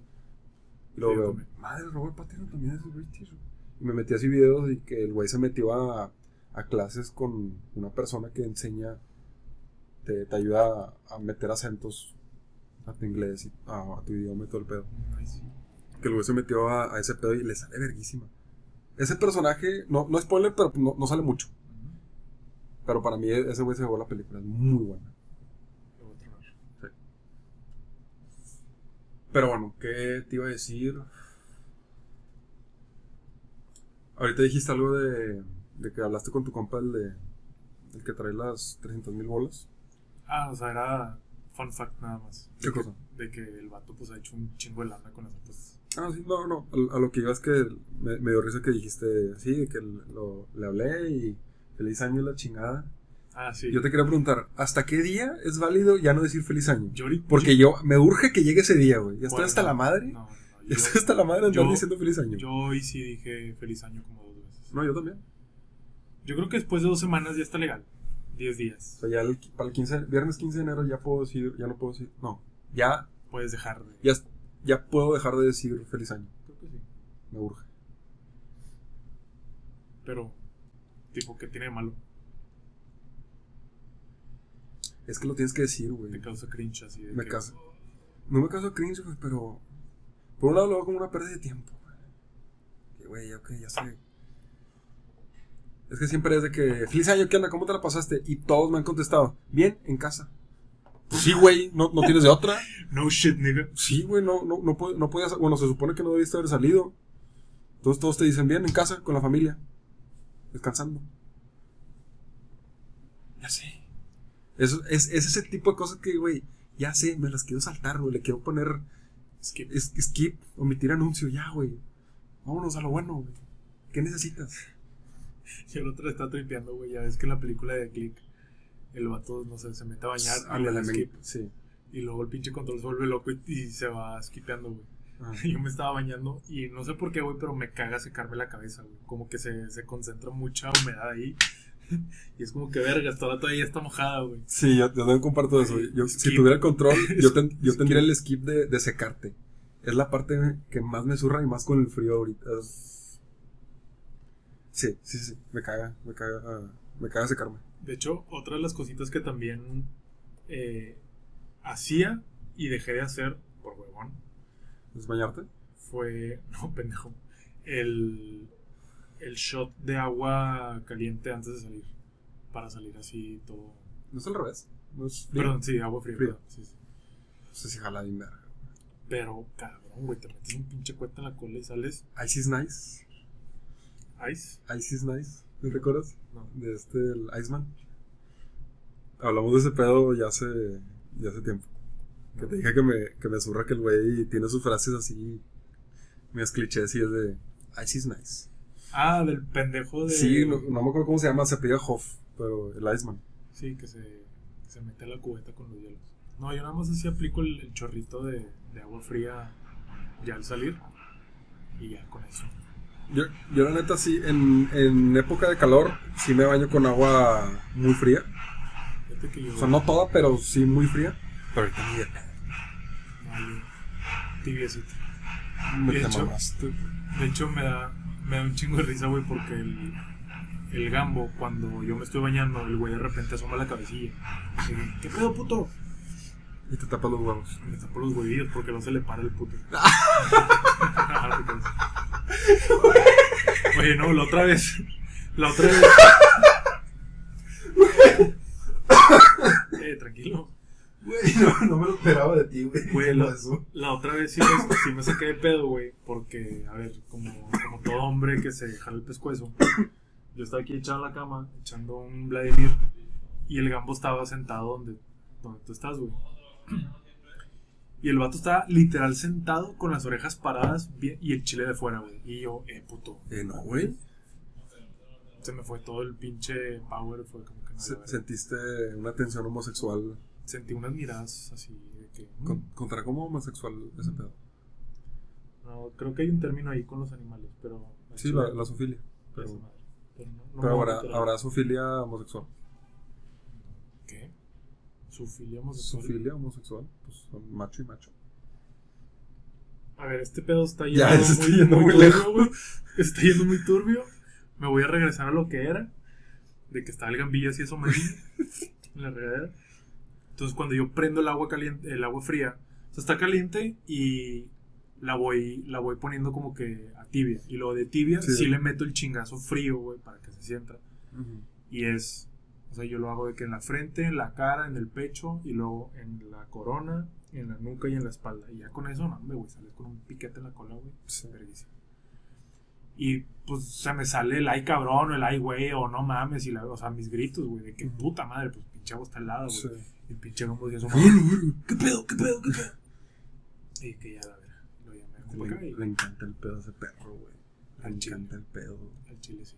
Y luego Sí, veo, madre, Robert Pattinson también es British, güey. Y me metí así videos y que el güey se metió a, a clases con una persona que enseña, te, te ayuda a, a meter acentos a tu inglés y a, a tu idioma y todo el pedo. Nice. Que el güey se metió a, a ese pedo y le sale verguísima. Ese personaje, no, no spoiler, pero no, no sale mucho. Pero para mí ese güey se llevó la película, es muy buena. Pero bueno, ¿qué te iba a decir? Ahorita dijiste algo de, de que hablaste con tu compa, el, de, el que trae las 300 mil bolas. Ah, o sea, era fun fact nada más. ¿Qué De que- cosa? De que el vato pues ha hecho un chingo de lana con eso. Pues, Ah, sí, no, no. A, a lo que iba es que me, me dio risa que dijiste, sí, que lo, le hablé y feliz año la chingada. ah, sí. Yo te quería preguntar, ¿hasta qué día es válido ya no decir feliz año? Yo Porque yo, me urge que llegue ese día, güey. Ya estoy Bueno, hasta la madre. No, no. Ya Yo, estoy hasta la madre andar diciendo feliz año. yo hoy sí dije feliz año como dos veces. no, yo también. Yo creo que después de dos semanas ya está legal. Diez días. O sea, ya el- para el 15, viernes 15 de enero ya puedo decir, ya no puedo decir, no, ya, Puedes dejar de. ya, ya puedo dejar de decir feliz año. Creo que sí. Me urge. Pero, tipo, ¿qué tiene de malo? Es que lo tienes que decir, güey. Te causa cringe así. De Me que, causa. No me causa cringe, güey, pero por un lado lo veo como una pérdida de tiempo. güey. Que, güey, ok, ya sé. Es que siempre es de que, feliz año, ¿qué onda? ¿Cómo te la pasaste? Y todos me han contestado, bien, en casa. Pues sí, güey, no, no tienes de otra. No shit, nigga. Sí, güey, no, no, no, no podías, bueno, se supone que no debiste haber salido. Entonces todos te dicen, bien, en casa, con la familia, descansando. Ya sé. Eso, es, es ese tipo de cosas que, güey, ya sé, me las quiero saltar, güey, le quiero poner Skip. es- skip, omitir anuncio, ya, güey. Vámonos a lo bueno, güey. ¿Qué necesitas? Y el otro está tripeando, güey. Ya ves que en la película de Click, el vato, no sé, se mete a bañar y le da skip. Sí. Y luego el pinche control se vuelve loco y, y se va skipeando, güey. Ah. Yo me estaba bañando y no sé por qué, güey, pero me caga secarme la cabeza, güey. Como que se, se concentra mucha humedad ahí. Y es como que verga, toda la toalla está mojada, güey. Sí, yo, yo también comparto eso. Yo, si tuviera el control, yo, ten- yo tendría el skip de, de secarte. Es la parte que más me zurra y más con el frío ahorita. Sí, sí, sí. Me caga, me caga, ah, me caga secarme. De hecho, otra de las cositas que también eh, hacía y dejé de hacer por huevón ¿Es bañarte? fue, no, pendejo, el, el shot de agua caliente antes de salir. Para salir así todo. No es al revés. No es frío. Perdón, sí, agua fría. Frío. perdón, sí, sí. No sé si jala bien verga. Pero, cabrón, güey, te metes un pinche cueta en la cola y sales Ice is nice. ice. Ice is nice. ¿No te acuerdas? No. De este, el Iceman. Hablamos de ese pedo ya hace, ya hace tiempo. Que te dije que me, que me zurra que el güey tiene sus frases así, medias clichés y es de Ice is nice. Ah, del pendejo de. Sí, no, no me acuerdo cómo se llama, se pide Hoff, pero el Iceman. Sí, que se, que se mete a la cubeta con los hielos. No, yo nada más así aplico el, el chorrito de, de agua fría ya al salir. Y ya con eso. Yo, yo la neta sí, en, en época de calor, sí me baño con agua muy fría. Que yo. O sea, no toda, pero sí muy fría. No, yo tibiecito. Me De hecho-. De hecho, me da, me da un chingo de risa, güey, porque el, el gambo, cuando yo me estoy bañando, el güey de repente asoma la cabecilla. Digo, ¿Qué pedo, puto? Y te tapas los huevos. Me tapo los huevillos porque no se le para el puto. Oye, no, la otra vez. La otra vez. eh, tranquilo. Güey, no, no me lo esperaba de ti, güey. La, otra vez sí me, sí me saqué de pedo, güey. Porque, a ver, como, como todo hombre que se jala el pescuezo, yo estaba aquí echado en la cama, echando un Vladimir, y el gambo estaba sentado donde, donde tú estás, güey. Y el vato estaba literal sentado con las orejas paradas bien- y el chile de fuera, güey. Y yo, eh, puto. Eh, no, güey. Se me fue todo el pinche power, fue como que no. Se- sentiste una tensión homosexual. Sentí unas miradas así de que. mm, Con, ¿Contará como homosexual ese pedo? No, creo que hay un término ahí con los animales, pero. Sí, la, la zoofilia. Pero. Pero, no- pero habrá, habrá zoofilia homosexual. ¿Qué? Su filia homosexual. Zoofilia homosexual. Pues son macho y macho. A ver, este pedo está yendo, Ya, muy, yendo muy lejos. Está yendo muy turbio. Me voy a regresar a lo que era. De que estaba el gambillo así asomado en la regadera. Entonces cuando yo prendo el agua caliente, el agua fría, o sea, está caliente y la voy, la voy poniendo como que a tibia. Y luego de tibia Sí. sí, le meto el chingazo frío, güey, para que se sienta. Y es, o sea, yo lo hago de que en la frente, en la cara, en el pecho y luego en la corona, en la nuca y en la espalda. Y ya con eso, no, me güey, sales con un piquete en la cola, güey. Sí. Y pues se me sale el ay cabrón o el ay güey o no mames y la, o sea, mis gritos, güey, de que puta madre, pues pinche agua está helada, güey. Sí. Y el pinche gambo decía eso, Bueno, ¿qué pedo, qué pedo, qué pedo? Y que ya la verga. Para acá Le, encanta el pedo a ese perro, güey. Le Al chile. encanta el pedo. al chile sí.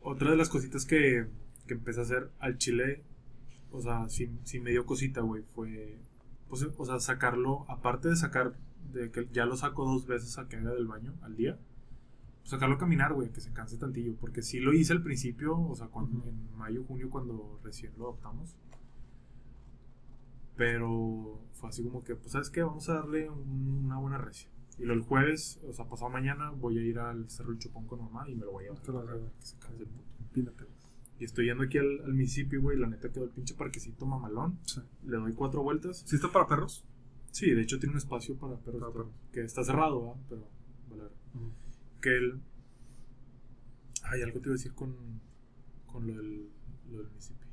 Otra de las cositas que, que empecé a hacer al chile, o sea, sí, sí me dio cosita, güey, fue, pues, o sea, sacarlo, aparte de sacar, de que ya lo saco dos veces a que haga del baño al día, pues, sacarlo a caminar, güey, que se canse tantillo, porque sí lo hice al principio, o sea, cuando, en mayo, junio, cuando recién lo adoptamos, pero fue así como que, pues, ¿sabes qué? Vamos a darle un- una buena recia. Y lo el jueves, o sea, pasado mañana, voy a ir al Cerro del Chupón con mamá y me lo voy a llevar. Hago. que se canse el puto. Empínate. Y estoy yendo aquí al, al Mississippi, güey. La neta quedó el pinche parquecito mamalón. Sí. Le doy cuatro vueltas. ¿Sí está para perros? Sí, de hecho tiene un espacio para perros. Para pero- perros. Que está cerrado, ¿verdad? Pero, vale. Que el. Ay, algo te iba a decir con, con lo, del, lo del Mississippi.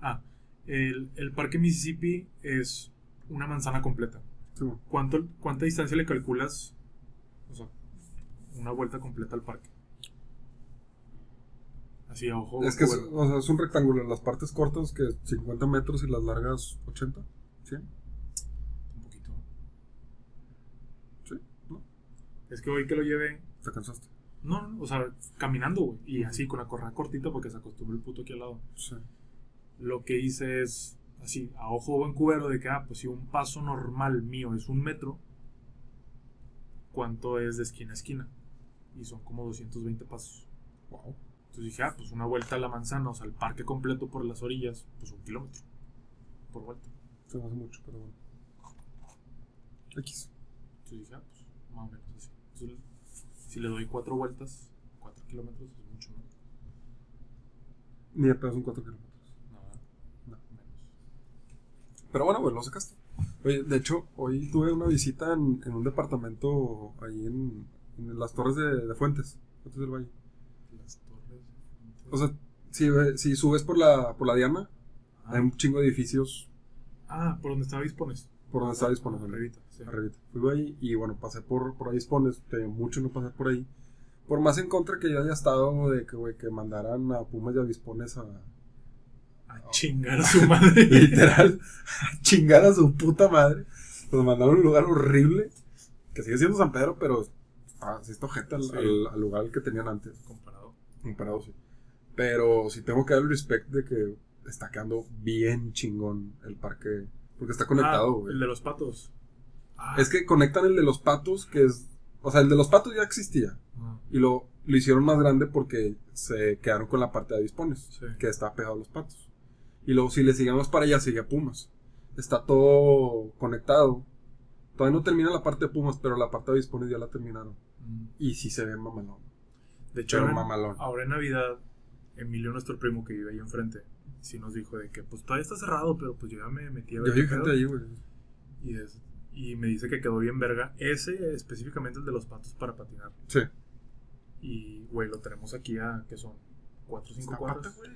Ah, el, el parque Mississippi es una manzana completa. Sí. ¿Cuánto, ¿Cuánta distancia le calculas? O sea, una vuelta completa al parque. Así a ojo. Es que es, o sea, es un rectángulo. Las partes cortas que 50 metros y las largas 80. ¿100? Un poquito. Sí. ¿No? Es que hoy que lo llevé. ¿Te cansaste? No, no, o sea, caminando, güey. Y así con la correa cortita porque se acostumbró el puto aquí al lado. Sí. Lo que hice es, así, a ojo buen cubero, de que, ah, pues si un paso normal mío es un metro, ¿cuánto es de esquina a esquina? Y son como 220 pasos. Wow. Entonces dije, ah, pues una vuelta a la manzana, o sea, el parque completo por las orillas, pues un kilómetro por vuelta. Se me hace mucho, pero bueno. X. Entonces dije, ah, pues más o menos así. Entonces, si le doy cuatro vueltas, cuatro kilómetros es mucho, ¿no? Ni pedo son 4 kilómetros. Nada, No. menos. Pero bueno, güey, lo sacaste. Oye, de hecho, hoy tuve una visita en, en un departamento ahí en, en las torres de, de Fuentes, Fuentes del Valle. Las torres. O sea, si, si subes por la, por la Diana, ah, hay un chingo de edificios ah, por donde estaba Dispones. por donde está disponible. Arribita, sí. Arribita. Fui ahí y bueno, pasé por, por ahí dispones, mucho no pasar por ahí. Por más en contra que yo haya estado de que, güey, que mandaran a Pumas y a Dispones a, A chingar a su madre. literal, a chingar a su puta madre. Los mandaron a un lugar horrible, que sigue siendo San Pedro, pero está, sí está ojete al, Sí. al- al lugar que tenían antes. Comparado. Comparado, sí. Pero sí tengo que dar el respect de que está quedando bien chingón el parque, porque está conectado, Ah, el de los patos. Ah, Es que conectan el de los patos, que es. O sea, el de los patos ya existía. ah, Y lo, lo hicieron más grande porque se quedaron con la parte de avispones, Sí. que está pegado a los patos. Y luego, si le seguíamos para allá, seguía Pumas. Está todo conectado. Todavía no termina la parte de Pumas, pero la parte de avispones ya la terminaron. mm. Y sí se ve mamalón. De hecho, ahora, mamalón. ahora en Navidad, Emilio, nuestro primo que vive ahí enfrente, sí nos dijo de que pues todavía está cerrado, pero pues yo ya me metí a ver Yo vi gente ahí, güey. Y, es- y me dice que quedó bien verga. Ese, específicamente el de los patos para patinar. Sí. Y, güey, lo tenemos aquí a, que son 4 o 5 Zapata, cuadras. güey.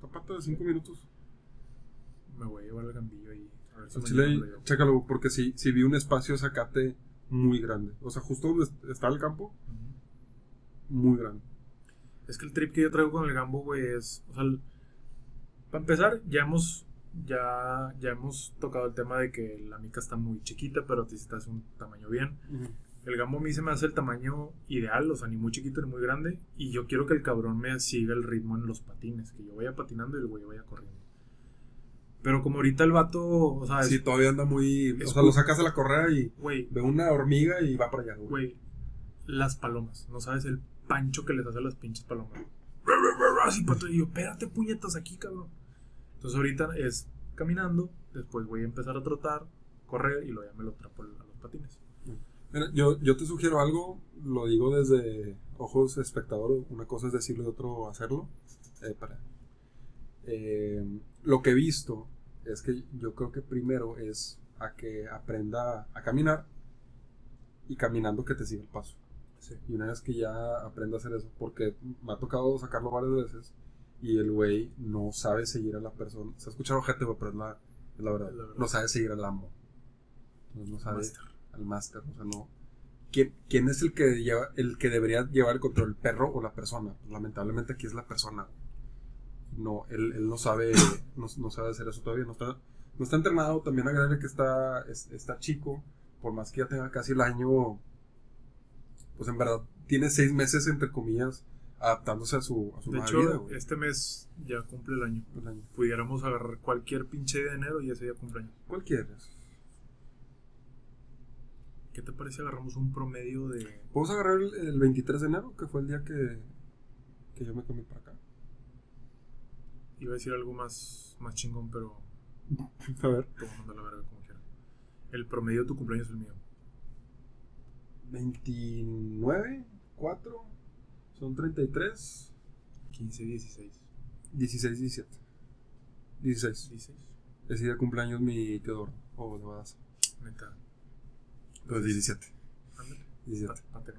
Zapata de 5 minutos. Me voy a llevar al gambillo ahí. A ver si chile, chécalo, porque sí, sí vi un espacio de zacate muy grande. O sea, justo donde está el campo, muy grande. Es que el trip que yo traigo con el gambo, güey, es. O sea, el- para empezar, ya hemos. Ya, ya hemos tocado el tema de que la mica está muy chiquita, pero a ti hace un tamaño bien. El gambo a mí se me hace el tamaño ideal, o sea, ni muy chiquito ni muy grande. Y yo quiero que el cabrón me siga el ritmo en los patines, que yo vaya patinando y el güey vaya corriendo. Pero como ahorita el vato, o sea, es- Sí, todavía anda muy. es o sea, lo sacas a la correa y ve una hormiga y va para allá, güey. güey, las palomas, no sabes el pancho que les hace a las pinches palomas. Así, pato, y yo, espérate, puñetas aquí, cabrón. Entonces ahorita es caminando, después voy a empezar a trotar, correr y luego ya me lo trapo a los patines. Mira, yo, yo te sugiero algo, lo digo desde ojos espectador, una cosa es decirlo y otro hacerlo. Eh, para, eh, lo que he visto es que yo creo que primero es a que aprenda a caminar y caminando que te siga el paso. Sí. Y una vez que ya aprenda a hacer eso, porque me ha tocado sacarlo varias veces y el güey no sabe seguir a la persona. Se ha escuchado gente, pero es la, es la verdad. Es la verdad. No sabe seguir al amo. Entonces no sabe al máster. O sea, no. ¿Quién, quién es el que lleva, el que debería llevar el control, el perro o la persona? Lamentablemente aquí es la persona. No, él, él no sabe, no, no sabe hacer eso todavía. No está, no está entrenado. También agregarle que está, es- está chico. Por más que ya tenga casi el año. Pues en verdad tiene seis meses, entre comillas, adaptándose a su, a su De hecho, vida, güey. este mes ya cumple el año. El año. Pudiéramos agarrar cualquier pinche de enero y ese día cumpleaños. Cualquiera. ¿Qué te parece agarramos un promedio de... Podemos agarrar el, el 23 de enero, que fue el día que, que yo me comí para acá. Iba a decir algo más, más chingón, pero A ver. te voy a mandar la verga como quiera. El promedio de tu cumpleaños es el mío. 29, 4, son 33, 15, 16. 16, 17. 16. 16. Ese día de cumpleaños mi Teodoro, o de Badaza. Neta. Pues 17. Ándale. 17. Pa- pa.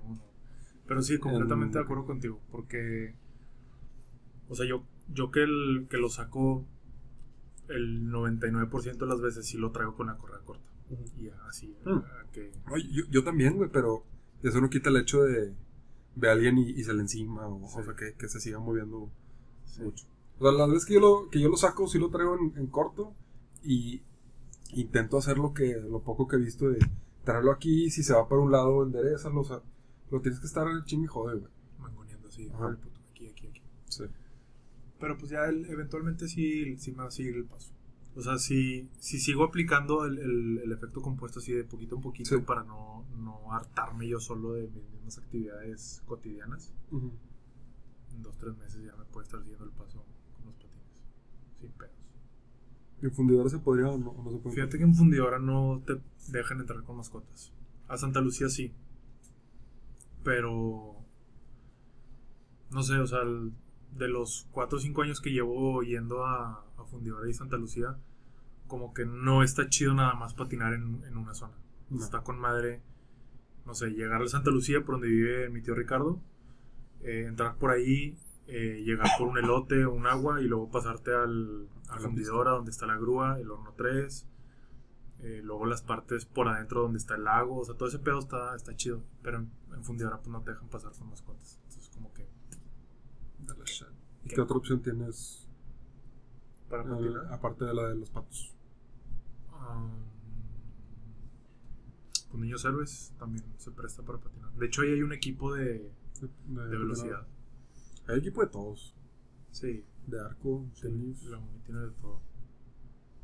Pero sí, completamente En- de acuerdo contigo. Porque. O sea, yo, yo que, el, que lo saco el 99% de las veces sí lo traigo con la correa corta. Y así. A que, yo, yo también, güey, pero eso no quita el hecho de ver a alguien y, y se le encima, o, Sí. o sea, que, que se siga moviendo sí. mucho. O sea, las veces que yo lo, que yo lo saco, sí lo traigo en, en corto y intento hacer lo que lo poco que he visto de traerlo aquí, si se va para un lado, enderezarlo, o sea, lo tienes que estar ching y jode, güey. Mangoneando así. Ajá. Aquí, aquí, aquí. Sí. Pero pues ya el- eventualmente sí, sí me va a seguir el paso. O sea, si, si sigo aplicando el, el- el efecto compuesto así de poquito en poquito Sí. para no, no hartarme yo solo de mis mismas actividades cotidianas, en dos, tres meses ya me puede estar siguiendo el paso con los patines. Sin pedos. ¿En fundidora se podría o no, se puede? Fíjate que en fundidora no te dejan entrar con mascotas. A Santa Lucía sí. Pero. No sé, o sea, el- de los 4 o 5 años que llevo yendo a, a fundidora y Santa Lucía, como que no está chido nada más patinar en, en una zona. No. Está con madre, no sé, llegar a Santa Lucía, por donde vive mi tío Ricardo, eh, entrar por ahí, eh, llegar por un elote o un agua y luego pasarte al, a la fundidora donde está la grúa, el horno 3, eh, luego las partes por adentro donde está el lago, o sea, todo ese pedo está, está chido, pero en, en fundidora pues no te dejan pasar con mascotas. Entonces como que De la shit. ¿Y qué otra opción tienes para eh, aparte de la de los patos? Um, pues niños héroes también se presta para patinar. De hecho ahí hay un equipo de, De, de velocidad. Hay equipo de todos. Sí, De arco, Sí, tenis. La tiene de todo.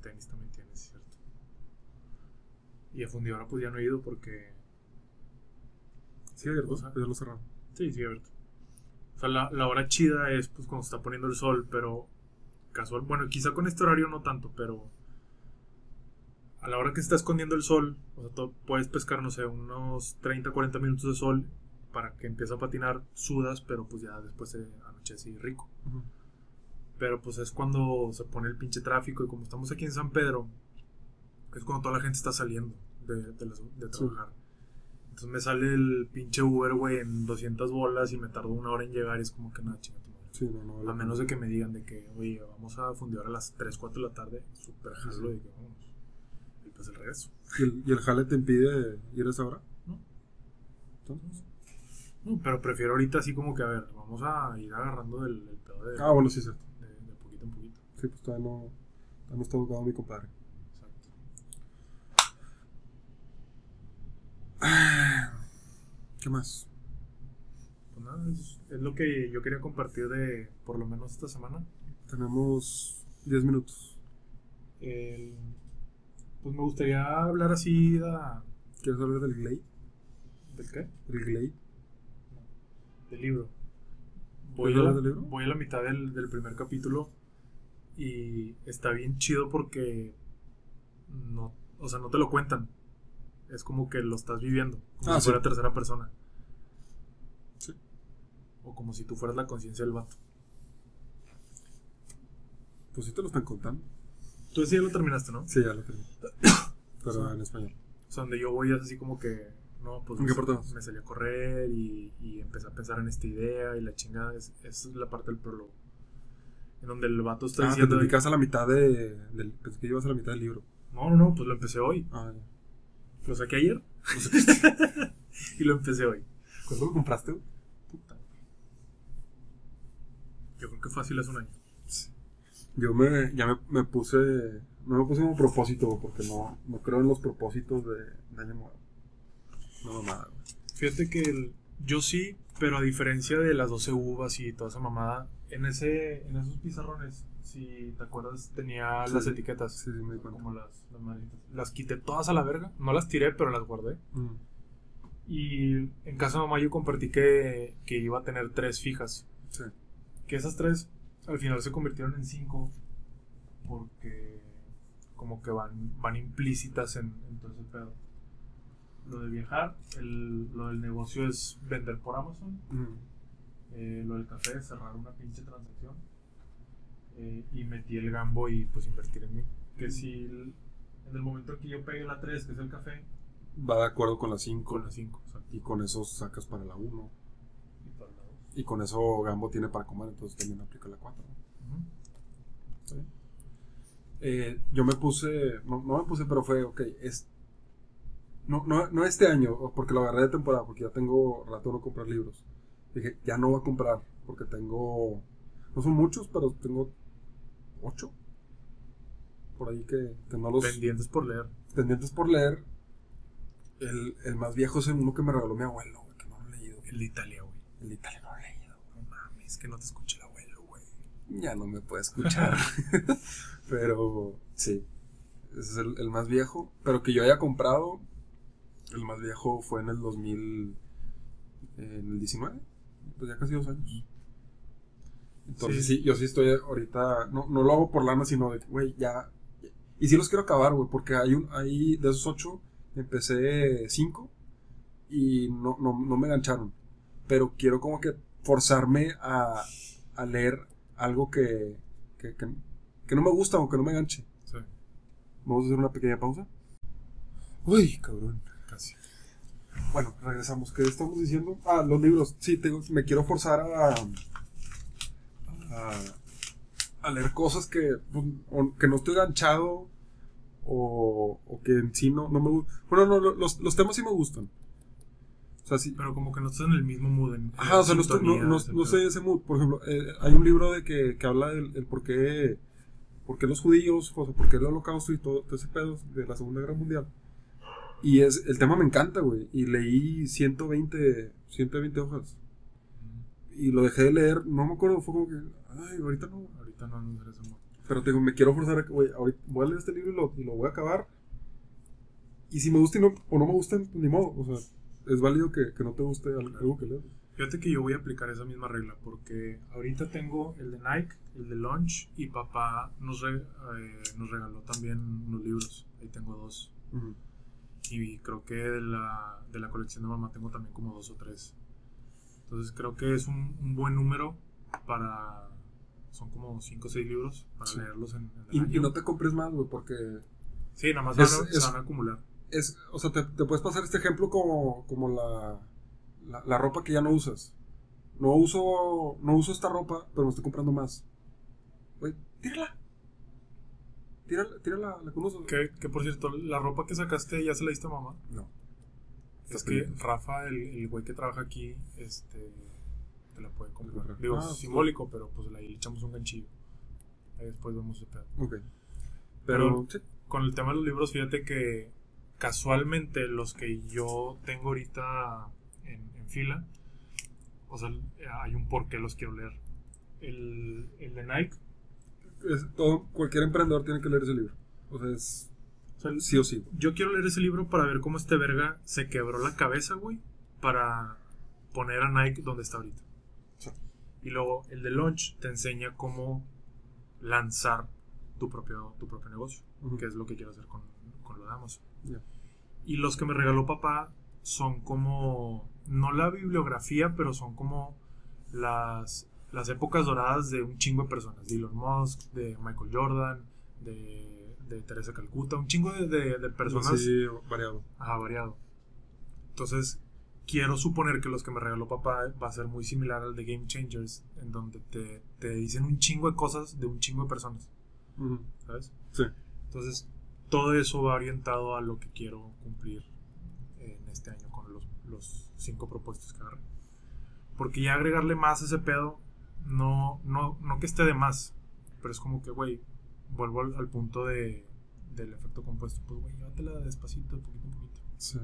Tenis también tiene, es cierto. Y a fundidora pues ya no he ido porque... Sí, abierto. O sea, ya lo cerraron. Sí, sí, abierto. O sea, la, la hora chida es pues cuando está poniendo el sol, pero casual. Bueno, quizá con este horario no tanto, pero a la hora que se está escondiendo el sol, o sea, puedes pescar, no sé, unos 30, 40 minutos de sol para que empiece a patinar, sudas, pero pues ya después se anochece y rico. Pero pues es cuando se pone el pinche tráfico y como estamos aquí en San Pedro, es cuando toda la gente está saliendo de, de, las- de trabajar. Entonces me sale el pinche Uber, güey, en 200 bolas y me tardo una hora en llegar y es como que nada, chinga tu madre. Sí, no, A menos de que me digan de que, oye, vamos a fundidor a las 3, 4 de la tarde, súper jalo de que vamos. Y pues el regreso. ¿Y el, y el jale te impide ir a esa hora? ¿No? Entonces. No, pero prefiero ahorita así como que, a ver, vamos a ir agarrando el, el pedo de, Ah, bueno, sí, cierto. de, de poquito en poquito. Sí, pues todavía no, todavía no está educado mi compadre. Exacto. ¿Qué más? Pues nada, es, es lo que yo quería compartir de por lo menos esta semana. Tenemos 10 minutos. El- pues me gustaría hablar así de, ¿Quieres hablar del Glade? ¿Del qué? ¿El Glade? Del libro. Voy a, ¿Quieres la, hablar del libro? voy a la mitad del, del primer capítulo y está bien chido porque no, o sea, no te lo cuentan. Es como que lo estás viviendo, como Ah, si fuera tercera persona. Sí. O como si tú fueras la conciencia del vato. Pues sí te lo están contando. Tú sí ya lo terminaste, ¿no? Sí, ya lo tengo. Pero en español. O sea, donde yo voy es así como que, no, pues ¿En me, me salí a correr y, y empecé a pensar en esta idea y la chingada. Es, esa es la parte del prólogo. En donde el vato está Ah, te diciendo... dedicas a la mitad de, del... Pensé que ibas a la mitad del libro. No, no, no, pues lo empecé hoy. Ah, ya. Lo saqué ayer. y lo empecé hoy. ¿Cuándo lo compraste? Puta. Yo creo que fácil hace un año. Yo me, ya me, me puse... No me puse como propósito, porque no, no creo en los propósitos de, de año nuevo. No mamada, güey. Fíjate que el- yo sí, pero a diferencia de las 12 uvas y toda esa mamada, en ese en esos pizarrones, si te acuerdas, tenía Sí. las etiquetas. Sí, sí, me. Como las, las. Las quité todas a la verga. No las tiré, pero las guardé. Mm. Y en casa de mamá yo compartí que, que iba a tener tres fijas. Sí. Que esas tres al final se convirtieron en cinco porque como que van, van implícitas en, en todo ese pedo. Lo de viajar, el- lo del negocio es vender por Amazon, Mm. eh, lo del café es cerrar una pinche transacción eh, y metí el gambo y pues invertir en mí. Que si el- en el momento que yo pegue la 3, que es el café, Va de acuerdo con la 5. con la 5, Y con eso sacas para la 1. y para la 2. Y con eso Gambo tiene para comer, entonces también aplica la 4. Eh, yo me puse, no, no me puse, pero fue, ok, es, no, no, no este año, porque lo agarré de temporada, porque ya tengo rato de no comprar libros. Dije, ya no voy a comprar, porque tengo, no son muchos, pero tengo 8. Por ahí que, que no los Pendientes por leer. pendientes por leer. El, el más viejo es uno que me regaló mi abuelo, güey, que no lo he leído. El de Italia, güey. El de Italia no lo he leído. No mames, que no te escuche el abuelo, güey. Ya no me puede escuchar. pero sí, ese es el, el más viejo. Pero que yo haya comprado, el más viejo fue en el 2000, en el 19, pues ya casi dos años. Entonces, Sí. sí, yo sí estoy ahorita, no, no lo hago por lana, sino de, güey, ya. Y sí los quiero acabar, güey, porque hay un, hay, de esos ocho, empecé cinco y no, no, no me engancharon. Pero quiero como que forzarme a, a leer algo que, que, que, que no me gusta o que no me enganche. Sí, Vamos a hacer una pequeña pausa. Uy, cabrón. casi. Bueno, regresamos. ¿Qué estamos diciendo? Ah, los libros. Sí, tengo- me quiero forzar a, a, a leer cosas que, pues, que no estoy ganchado o, o que en sí no, no me gustan. Bueno, no, lo- los, los temas sí me gustan. O sea, sí. Pero como que no estás en el mismo mood. En, Ajá, o sea, no, estoy- no, no, no ese mood. Por ejemplo, eh, hay un libro de que, que habla del el por qué, por qué los judíos, o sea, por qué el holocausto y todo, todo ese pedo de la Segunda Guerra Mundial. Y es, el tema me encanta, güey. Y leí 120, 120 hojas. Y lo dejé de leer, no me acuerdo, fue como que, ay, ahorita no. Ahorita no ando en ese mood. Pero te digo, me quiero forzar a que, güey, ahorita voy a leer este libro y lo, y lo voy a acabar. Y si me gusta y no, o no me gusta, pues ni modo. O sea, es válido que, que no te guste algo, que leas. Fíjate que yo voy a aplicar esa misma regla porque ahorita tengo el de Nike, el de Launch y papá nos, re- eh, nos regaló también unos libros. Ahí tengo dos. Y creo que de la, de la colección de mamá tengo también como dos o tres. Entonces creo que es un, un buen número para... Son como cinco o seis libros para Sí. leerlos en, en el Y, año. y no te compres más, güey, porque Sí, nada más Es- van a- es- se van a acumular. es, o sea, te, te puedes pasar este ejemplo como, como la, la, la ropa que ya no usas. No uso, no uso esta ropa, pero me estoy comprando más. Güey, tírala. Tírala, tírala, la conozco. Que, que por cierto, la ropa que sacaste ya se la diste a mamá. No. Es que. Rafa, el, el güey que trabaja aquí, este, te la puede comprar. Digo, Ah, sí. simbólico, pero pues ahí le echamos un ganchillo. Ahí después vemos ese pedo. Ok. Pero, Pero- sí. Con el tema de los libros, fíjate que casualmente los que yo tengo ahorita en, en fila, o sea, hay un por qué los quiero leer. El, el de Nike, Es- todo, cualquier emprendedor tiene que leer ese libro. O sea, es o sea, sí o sí. yo quiero leer ese libro para ver cómo este verga se quebró la cabeza, güey, para poner a Nike donde está ahorita. Sí. Y luego el de Launch te enseña cómo lanzar tu propio, tu propio negocio, que es lo que quiero hacer con, con lo de Amazon. Y los que me regaló papá son como, no la bibliografía, pero son como las, las épocas doradas de un chingo de personas. De Elon Musk, de Michael Jordan, de, de Teresa Calcuta, un chingo de, de- de personas Sí, variado. Ajá, variado. Entonces, quiero suponer que los que me regaló papá va a ser muy similar al de Game Changers, en donde te, te dicen un chingo de cosas de un chingo de personas. ¿sabes? Sí. Entonces, todo eso va orientado a lo que quiero cumplir en este año con los, los cinco propuestos que agarré. Porque ya agregarle más a ese pedo, no, no, no que esté de más, pero es como que, güey, vuelvo al, al punto de, del efecto compuesto. Pues, güey, llévatela despacito, de poquito en poquito. Sí.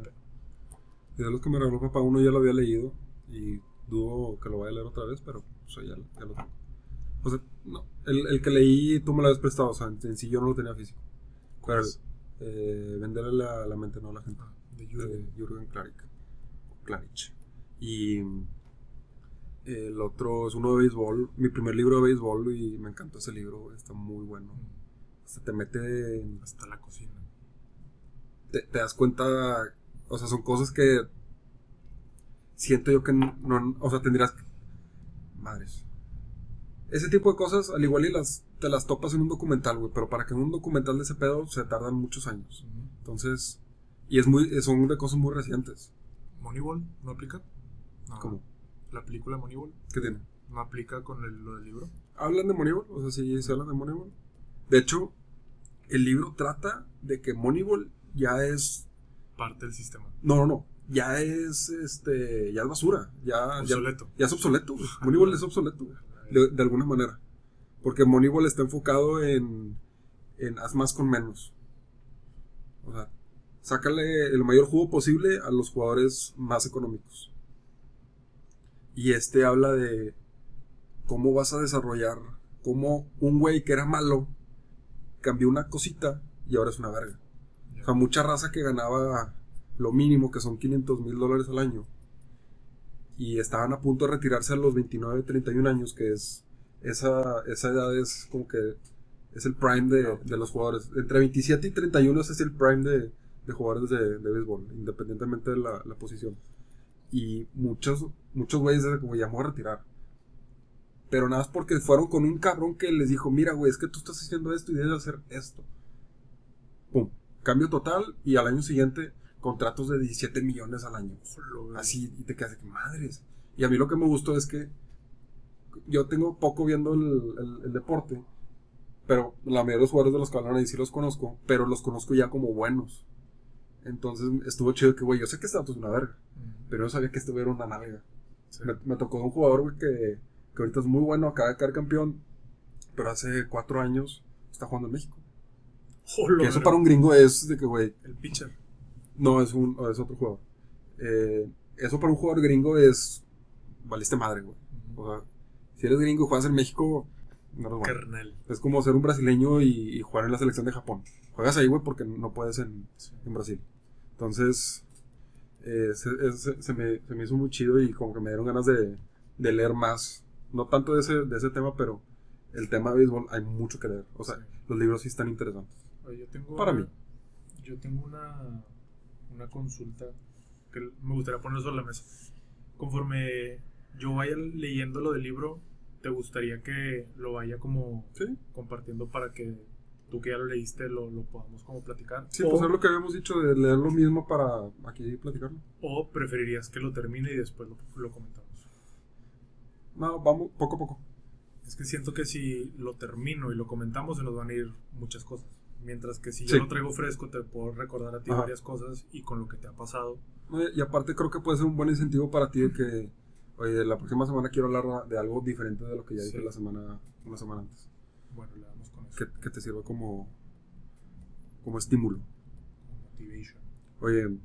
Y de los que me regaló papá, uno ya lo había leído y dudo que lo vaya a leer otra vez, pero o sea, ya, ya lo tengo. O sea, no, el, el que leí tú me lo habías prestado, o sea, en, sí yo no lo tenía físico. ¿Cuál Pero, eh, venderle la, la mente, no a la gente. De Jürgen. Jürgen Klarik. Klarich. Y el otro es uno de béisbol, mi primer libro de béisbol y me encantó ese libro, está muy bueno. Se te mete Hasta la cocina. te, te das cuenta, o sea, son cosas que siento yo que no, no- o sea, tendrías que- madres. Ese tipo de cosas, al igual y las, te las topas en un documental, güey, pero para que en un documental de ese pedo se tardan muchos años. Entonces, y es muy, son de cosas muy recientes. ¿Moneyball no aplica? No. ¿Cómo? ¿La película Moneyball ¿Qué tiene? no aplica con el- lo del libro? ¿Hablan de Moneyball? O sea, sí, se hablan de Moneyball. De hecho, el libro trata de que Moneyball ya es, Parte del sistema. no, no, no, ya es, este, ya es basura, ya, ya, Obsoleto. Ya es obsoleto, güey. Moneyball es obsoleto, güey, de, de alguna manera. Porque Moneyball está enfocado en, en haz más con menos. O sea, sácale el mayor jugo posible a los jugadores más económicos. Y este habla de cómo vas a desarrollar, cómo un güey que era malo cambió una cosita y ahora es una verga. O sea, mucha raza que ganaba lo mínimo, que son 500 mil dólares al año. Y estaban a punto de retirarse a los 29, 31 años, que es esa, esa edad es como que es el prime de, de los jugadores. Entre 27 y 31 ese es el prime de, de jugadores de, de béisbol, independientemente de la, la posición. Y muchos, muchos güeyes como ya me voy a retirar. Pero nada más porque fueron con un cabrón que les dijo, mira, güey, es que tú estás haciendo esto y debes hacer esto. Pum. Cambio total y al año siguiente contratos de 17 millones al año. Así, y te quedas de que madres. Y a mí lo que me gustó es que yo tengo poco viendo el, el- el deporte, pero la mayoría de los jugadores de los que hablan ahí sí los conozco, pero los conozco ya como buenos. Entonces estuvo chido que, güey, yo sé que este dato es una verga, pero yo sabía que este güey era una nalga. sí. Me, me tocó un jugador, güey, que, que ahorita es muy bueno, acaba de caer campeón, pero hace cuatro años está jugando en México. Jolo, Que eso para un gringo es de que, güey, El pitcher. no, es, un, es otro jugador. Eh, eso para un jugador gringo es. Valiste madre, güey. O sea, si eres gringo y juegas en México, no eres bueno. Carnal. Es como ser un brasileño y, y jugar en la selección de Japón. Juegas ahí, güey, porque no puedes en, Sí. en Brasil. Entonces, eh, se, es- se me, se me hizo muy chido y como que me dieron ganas de, de leer más. No tanto de ese, de ese tema, pero el tema de béisbol hay mucho que leer. O sea, Sí. los libros sí están interesantes. Oye, yo tengo Para mí. Yo tengo una, una consulta que me gustaría poner sobre la mesa. Conforme yo vaya leyendo lo del libro, ¿te gustaría que lo vaya como Sí, compartiendo para que tú que ya lo leíste lo, lo podamos como platicar? sí o, pues es lo que habíamos dicho de leer lo mismo para aquí platicarlo. o preferirías que lo termine y después lo, lo comentamos? No, vamos poco a poco. Es que siento que si lo termino y lo comentamos se nos van a ir muchas cosas. Mientras que si Sí. yo lo traigo fresco te puedo recordar a ti Ajá. varias cosas y con lo que te ha pasado. Y aparte creo que puede ser un buen incentivo para ti de que, oye, la próxima semana quiero hablar de algo diferente de lo que ya dije Sí. la semana, una semana antes. Bueno, le damos con eso. Que, que te sirva como, como estímulo. Como motivation. Oye,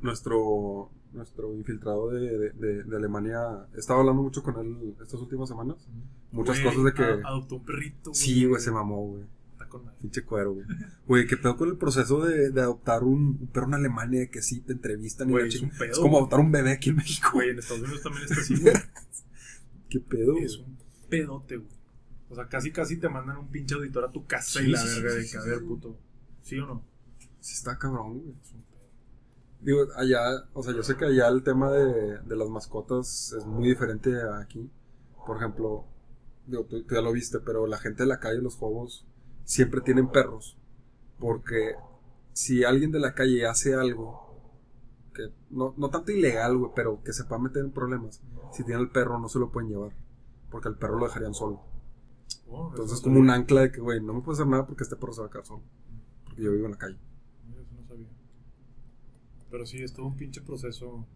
nuestro, nuestro infiltrado de, de, de- de Alemania, estaba hablando mucho con él estas últimas semanas. Muchas Güey, cosas de que... a- adoptó un perrito. Sí, güey, se mamó, güey. Está con madre. Pinche cuero, güey. Güey, ¿qué pedo con el proceso de, de adoptar un, un perro en Alemania? Que sí te entrevistan y Güey, es un pedo, Es como güey. adoptar un bebé aquí en México. Güey, en Estados Unidos también está así, güey. ¿Qué pedo? güey? Es un pedote, güey. O sea, casi casi te mandan un pinche auditor a tu casa Sí, y la sí, verga sí, de que, a ver, puto. ¿Sí o no? Sí está cabrón, güey. Es un. Digo, allá, o sea, yo sé que allá el tema de, de las mascotas es muy diferente a aquí. Por ejemplo, digo, tú, tú ya lo viste, pero la gente de la calle, los juegos, siempre tienen perros. Porque si alguien de la calle hace algo, que no, no tanto ilegal, güey, pero que se pueda meter en problemas, si tiene el perro no se lo pueden llevar. Porque al perro lo dejarían solo. Oh, Entonces es como un ancla de que, güey, no me puedes hacer nada porque este perro se va a quedar solo. Porque yo vivo en la calle. Mira, Eso no sabía. Pero sí, es todo un pinche proceso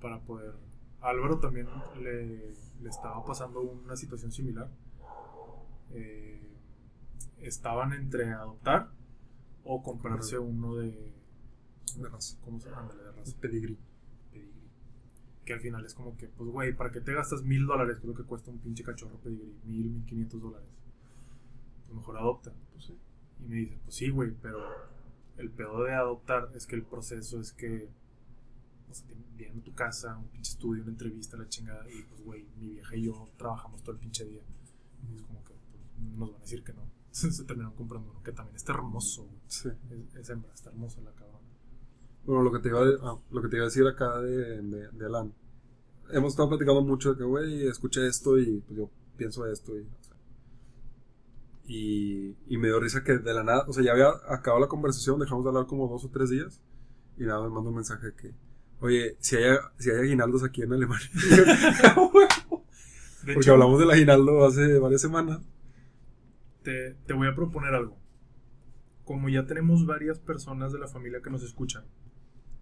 para poder. A Álvaro también le, le estaba pasando una situación similar. Eh, estaban entre adoptar o comprarse uno de. De raza. ¿Cómo se llama? De raza. Pedigrí. Pedigrí. Que al final es como que, pues, güey, ¿para qué te gastas mil dólares? Lo que cuesta un pinche cachorro pedigrí. Mil, mil quinientos dólares. Pues mejor adopta. Pues sí. Y me dice, pues sí, güey, pero el pedo de adoptar es que el proceso es que, o sea, vienen a tu casa, un pinche estudio, una entrevista, la chingada, y pues, güey, mi vieja y yo trabajamos todo el pinche día. Y es como que pues, nos van a decir que no. Se terminaron comprando uno que también está hermoso, güey. Sí. Es, es hembra, está hermosa la cabrona. Bueno, lo que te iba a, ah, lo que te iba a decir acá de, de, de Alan. Hemos estado platicando mucho de que, güey, escuché esto y pues yo pienso esto y... y, y me dio risa que de la nada, o sea, ya había acabado la conversación, dejamos de hablar como dos o tres días y nada, me manda un mensaje de que, oye, si hay, si hay aguinaldos aquí en Alemania. De Porque hecho, hablamos del aguinaldo hace varias semanas. te, te voy a proponer algo. Como ya tenemos varias personas de la familia que nos escuchan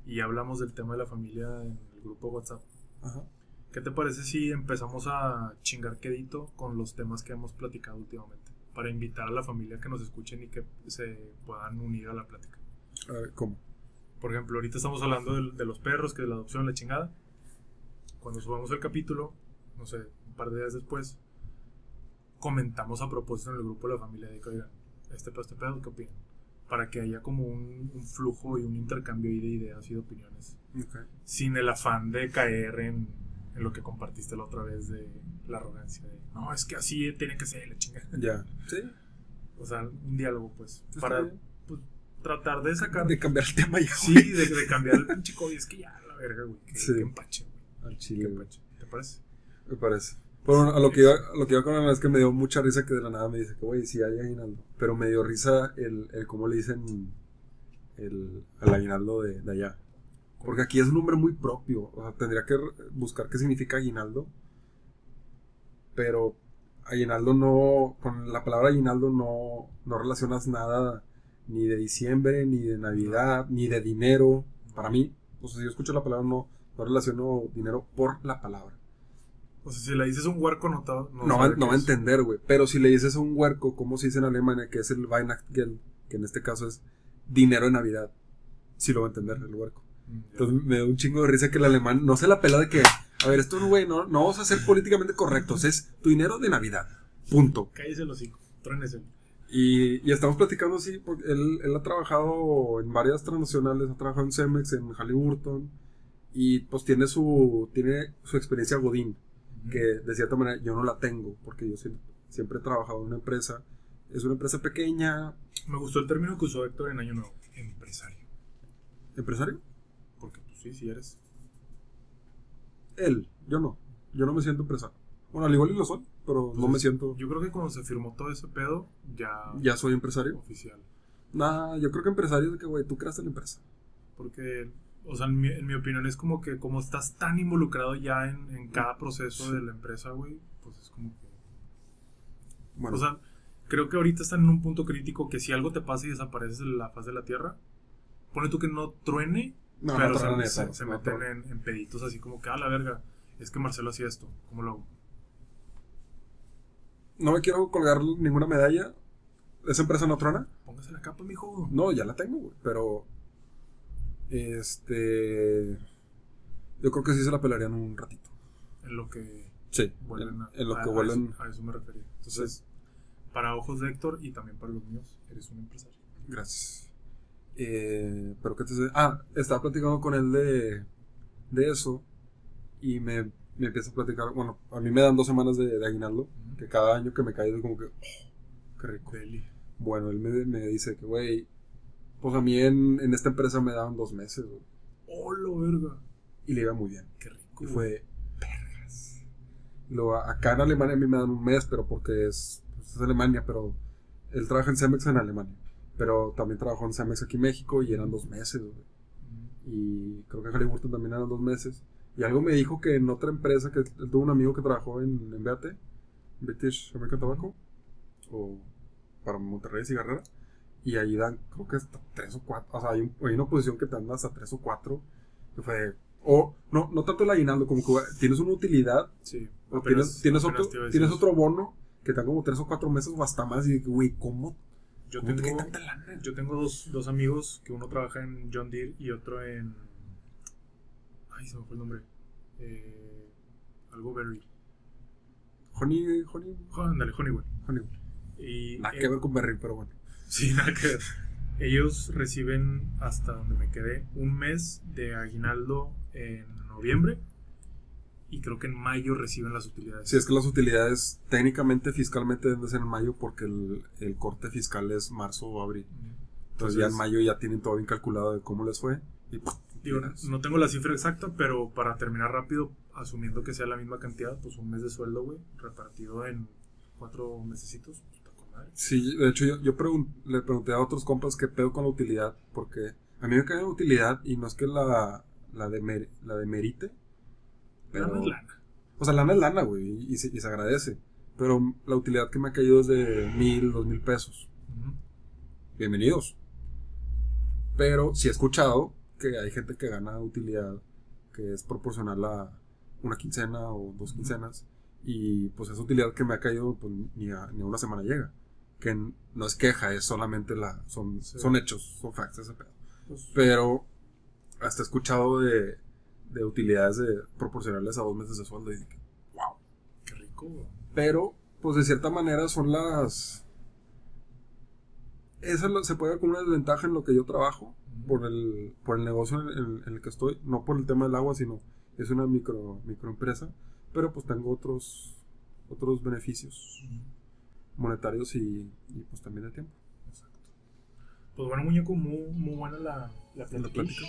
y hablamos del tema de la familia en el grupo WhatsApp, Ajá. ¿qué te parece si empezamos a chingar quedito con los temas que hemos platicado últimamente? Para invitar a la familia que nos escuchen y que se puedan unir a la plática. A ver, ¿cómo? Por ejemplo, ahorita estamos hablando del- de, los perros, que de la adopción, la chingada. Cuando subamos el capítulo, no sé, un par de días después, comentamos a propósito en el grupo de la familia de que, oigan, este pedo, este pedo, ¿qué opinan? Para que haya como un, un flujo y un intercambio ahí de ideas y de opiniones. Ok. Sin el afán de caer en, en lo que compartiste la otra vez de la arrogancia de, no, es que así tiene que ser la chingada. Ya. Sí. O sea, un diálogo, pues, Está para pues, tratar de sacar... De cambiar el tema ya. Sí, de, de cambiar el pinche. Es que ya, la verga, güey. Que, Sí. que empache, güey. Al chile, empache. ¿Te parece? Me parece. Pero bueno, a lo que iba, a lo que iba con Ana es que me dio mucha risa que de la nada me dice que, güey, sí hay aguinaldo. Pero me dio risa el, el cómo le dicen el, al aguinaldo de, de allá. Porque aquí es un nombre muy propio. O sea, tendría que buscar qué significa aguinaldo. Pero aguinaldo no. Con la palabra aguinaldo no, no relacionas nada ni de diciembre, ni de Navidad, ni de dinero. Para mí, o sea, si yo escucho la palabra, no, no relaciono dinero por la palabra. O sea, si le dices un huerco, no, te, No, va, no va a entender, güey. Pero si le dices un huerco, como se dice en Alemania, que es el Weihnachtsgeld, que en este caso es dinero de Navidad, sí lo va a entender el huerco. Mm. Entonces me da un chingo de risa que el alemán no se la pela de que, a ver, esto, güey, no, no vamos a ser políticamente correctos, es tu dinero de Navidad. Punto. Cállese el hocico. Trónese. Y, y estamos platicando así, porque él, él ha trabajado en varias transnacionales, ha trabajado en Cemex, en Halliburton, y pues tiene su, tiene su experiencia Godín. que de cierta manera yo no la tengo, porque yo siempre, siempre he trabajado en una empresa. Es una empresa pequeña. Me gustó el término que usó Héctor en Año Nuevo. Empresario. ¿Empresario? Porque tú sí, sí eres. Él, yo no. Yo no me siento empresario. Bueno, al igual y lo soy, pero no me siento. Yo creo que cuando se firmó todo ese pedo, ya, Ya soy empresario. oficial. Nah, yo creo que empresario es de que, güey, tú creaste la empresa. Porque, o sea, en mi, en mi opinión es como que como estás tan involucrado ya en, en cada proceso de la empresa, güey, pues es como que... Bueno, O sea, creo que ahorita están en un punto crítico que si algo te pasa y desapareces de la faz de la Tierra, pone tú que no truene, no, pero no, se, no, neta, se- se no, meten no. en, en peditos así como que, a la verga, es que Marcelo hacía esto, ¿cómo lo hago? No me quiero colgar ninguna medalla. ¿Esa empresa no trona? Póngase la capa, mijo. No, ya la tengo, güey. Pero. Este. Yo creo que sí se la pelarían un ratito. En lo que Sí. vuelven En, a, en lo a- que vuelven. a eso me refería. Entonces, para ojos de Héctor y también para los míos, eres un empresario. Gracias. Eh, pero qué te? Ah, estaba platicando con él de, de eso y me, me empieza a platicar. Bueno, a mí me dan dos semanas de, de aguinaldo, que cada año que me cae es como que, oh, qué rico. Deli. Bueno, él me, me dice que, güey, pues a mí en, en esta empresa me daban dos meses, güey, ¡Oh, lo verga! y le iba muy bien. ¡Qué rico! Y fue, perras. Y luego, acá en Alemania a mí me dan un mes, pero porque es, pues, es Alemania, pero él trabaja en Cemex en Alemania. Pero también trabajó en Cemex aquí en México y eran dos meses, güey. Y creo que en Halliburton también eran dos meses. Y algo me dijo que en otra empresa, que él tuvo un amigo que trabajó en, en BAT, British American Tobacco, o para Monterrey Cigarrera, y ahí dan, creo que hasta tres o cuatro, o sea, hay, un- hay una posición que te dan hasta tres o cuatro, que fue, o no, no tanto el aguinaldo, como que tienes una utilidad, Sí. o apenas- tienes, tienes, otro, tienes otro bono que te dan como tres o cuatro meses o hasta más, y güey, ¿cómo, Yo tengo, tanta lana? yo tengo dos, dos amigos que uno trabaja en John Deere y otro en. Ay, se me fue el nombre. Eh, algo Berry. Honey, honey, Ándale, Honeywell. honey. Y, Nada eh, que ver con Berry, pero bueno. Sí, nada que ver. Ellos reciben, hasta donde me quedé, un mes de aguinaldo en noviembre. Y creo que en mayo reciben las utilidades. Si es que las utilidades técnicamente, fiscalmente deben de ser en mayo porque el, el corte fiscal es marzo o abril. Entonces, ya en mayo ya tienen todo bien calculado de cómo les fue. Y no tengo la cifra exacta, pero para terminar rápido, asumiendo que sea la misma cantidad, pues un mes de sueldo, güey, repartido en cuatro mesecitos, pues. Sí, de hecho yo, yo pregun- le pregunté a otros compas qué pedo con la utilidad, porque a mí me cae la utilidad y no es que la, la, demer- la demerite. Pero, Lana es lana. O sea, lana es lana, güey, y, se, y se agradece. Pero la utilidad que me ha caído es de mil, dos mil pesos. Ujú. bienvenidos. Pero sí he escuchado que hay gente que gana utilidad que es proporcional a una quincena o dos quincenas. Y pues esa utilidad que me ha caído pues, ni, a, ni a una semana llega. Que no es queja, es solamente la. Son, Sí. son hechos, son facts ese pedo. Pues, Pero hasta he escuchado de, de utilidades de proporcionales a dos meses de sueldo. Y dije, wow. qué rico. Pero, pues de cierta manera son las. Esa se puede ver como una desventaja en lo que yo trabajo, por el, por el negocio en, el que estoy, no por el tema del agua, sino es una micro, microempresa, pero pues tengo otros, otros beneficios monetarios y, y, pues también de tiempo. Exacto. Pues bueno, muñeco, muy, muy buena la, la La plática.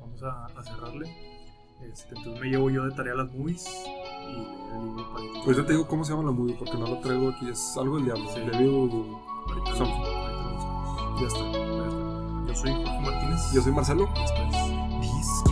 Vamos a, a cerrarle. Este, entonces me llevo yo de tarea las movies y el libro para Pues yo te digo cómo se llama la movie, porque no lo traigo aquí, es algo del diablo. Sí. Devil Ahorita, Something. ahorita lo buscamos. Ya está. Yo soy Jorge Martínez. Yo soy Marcelo. Es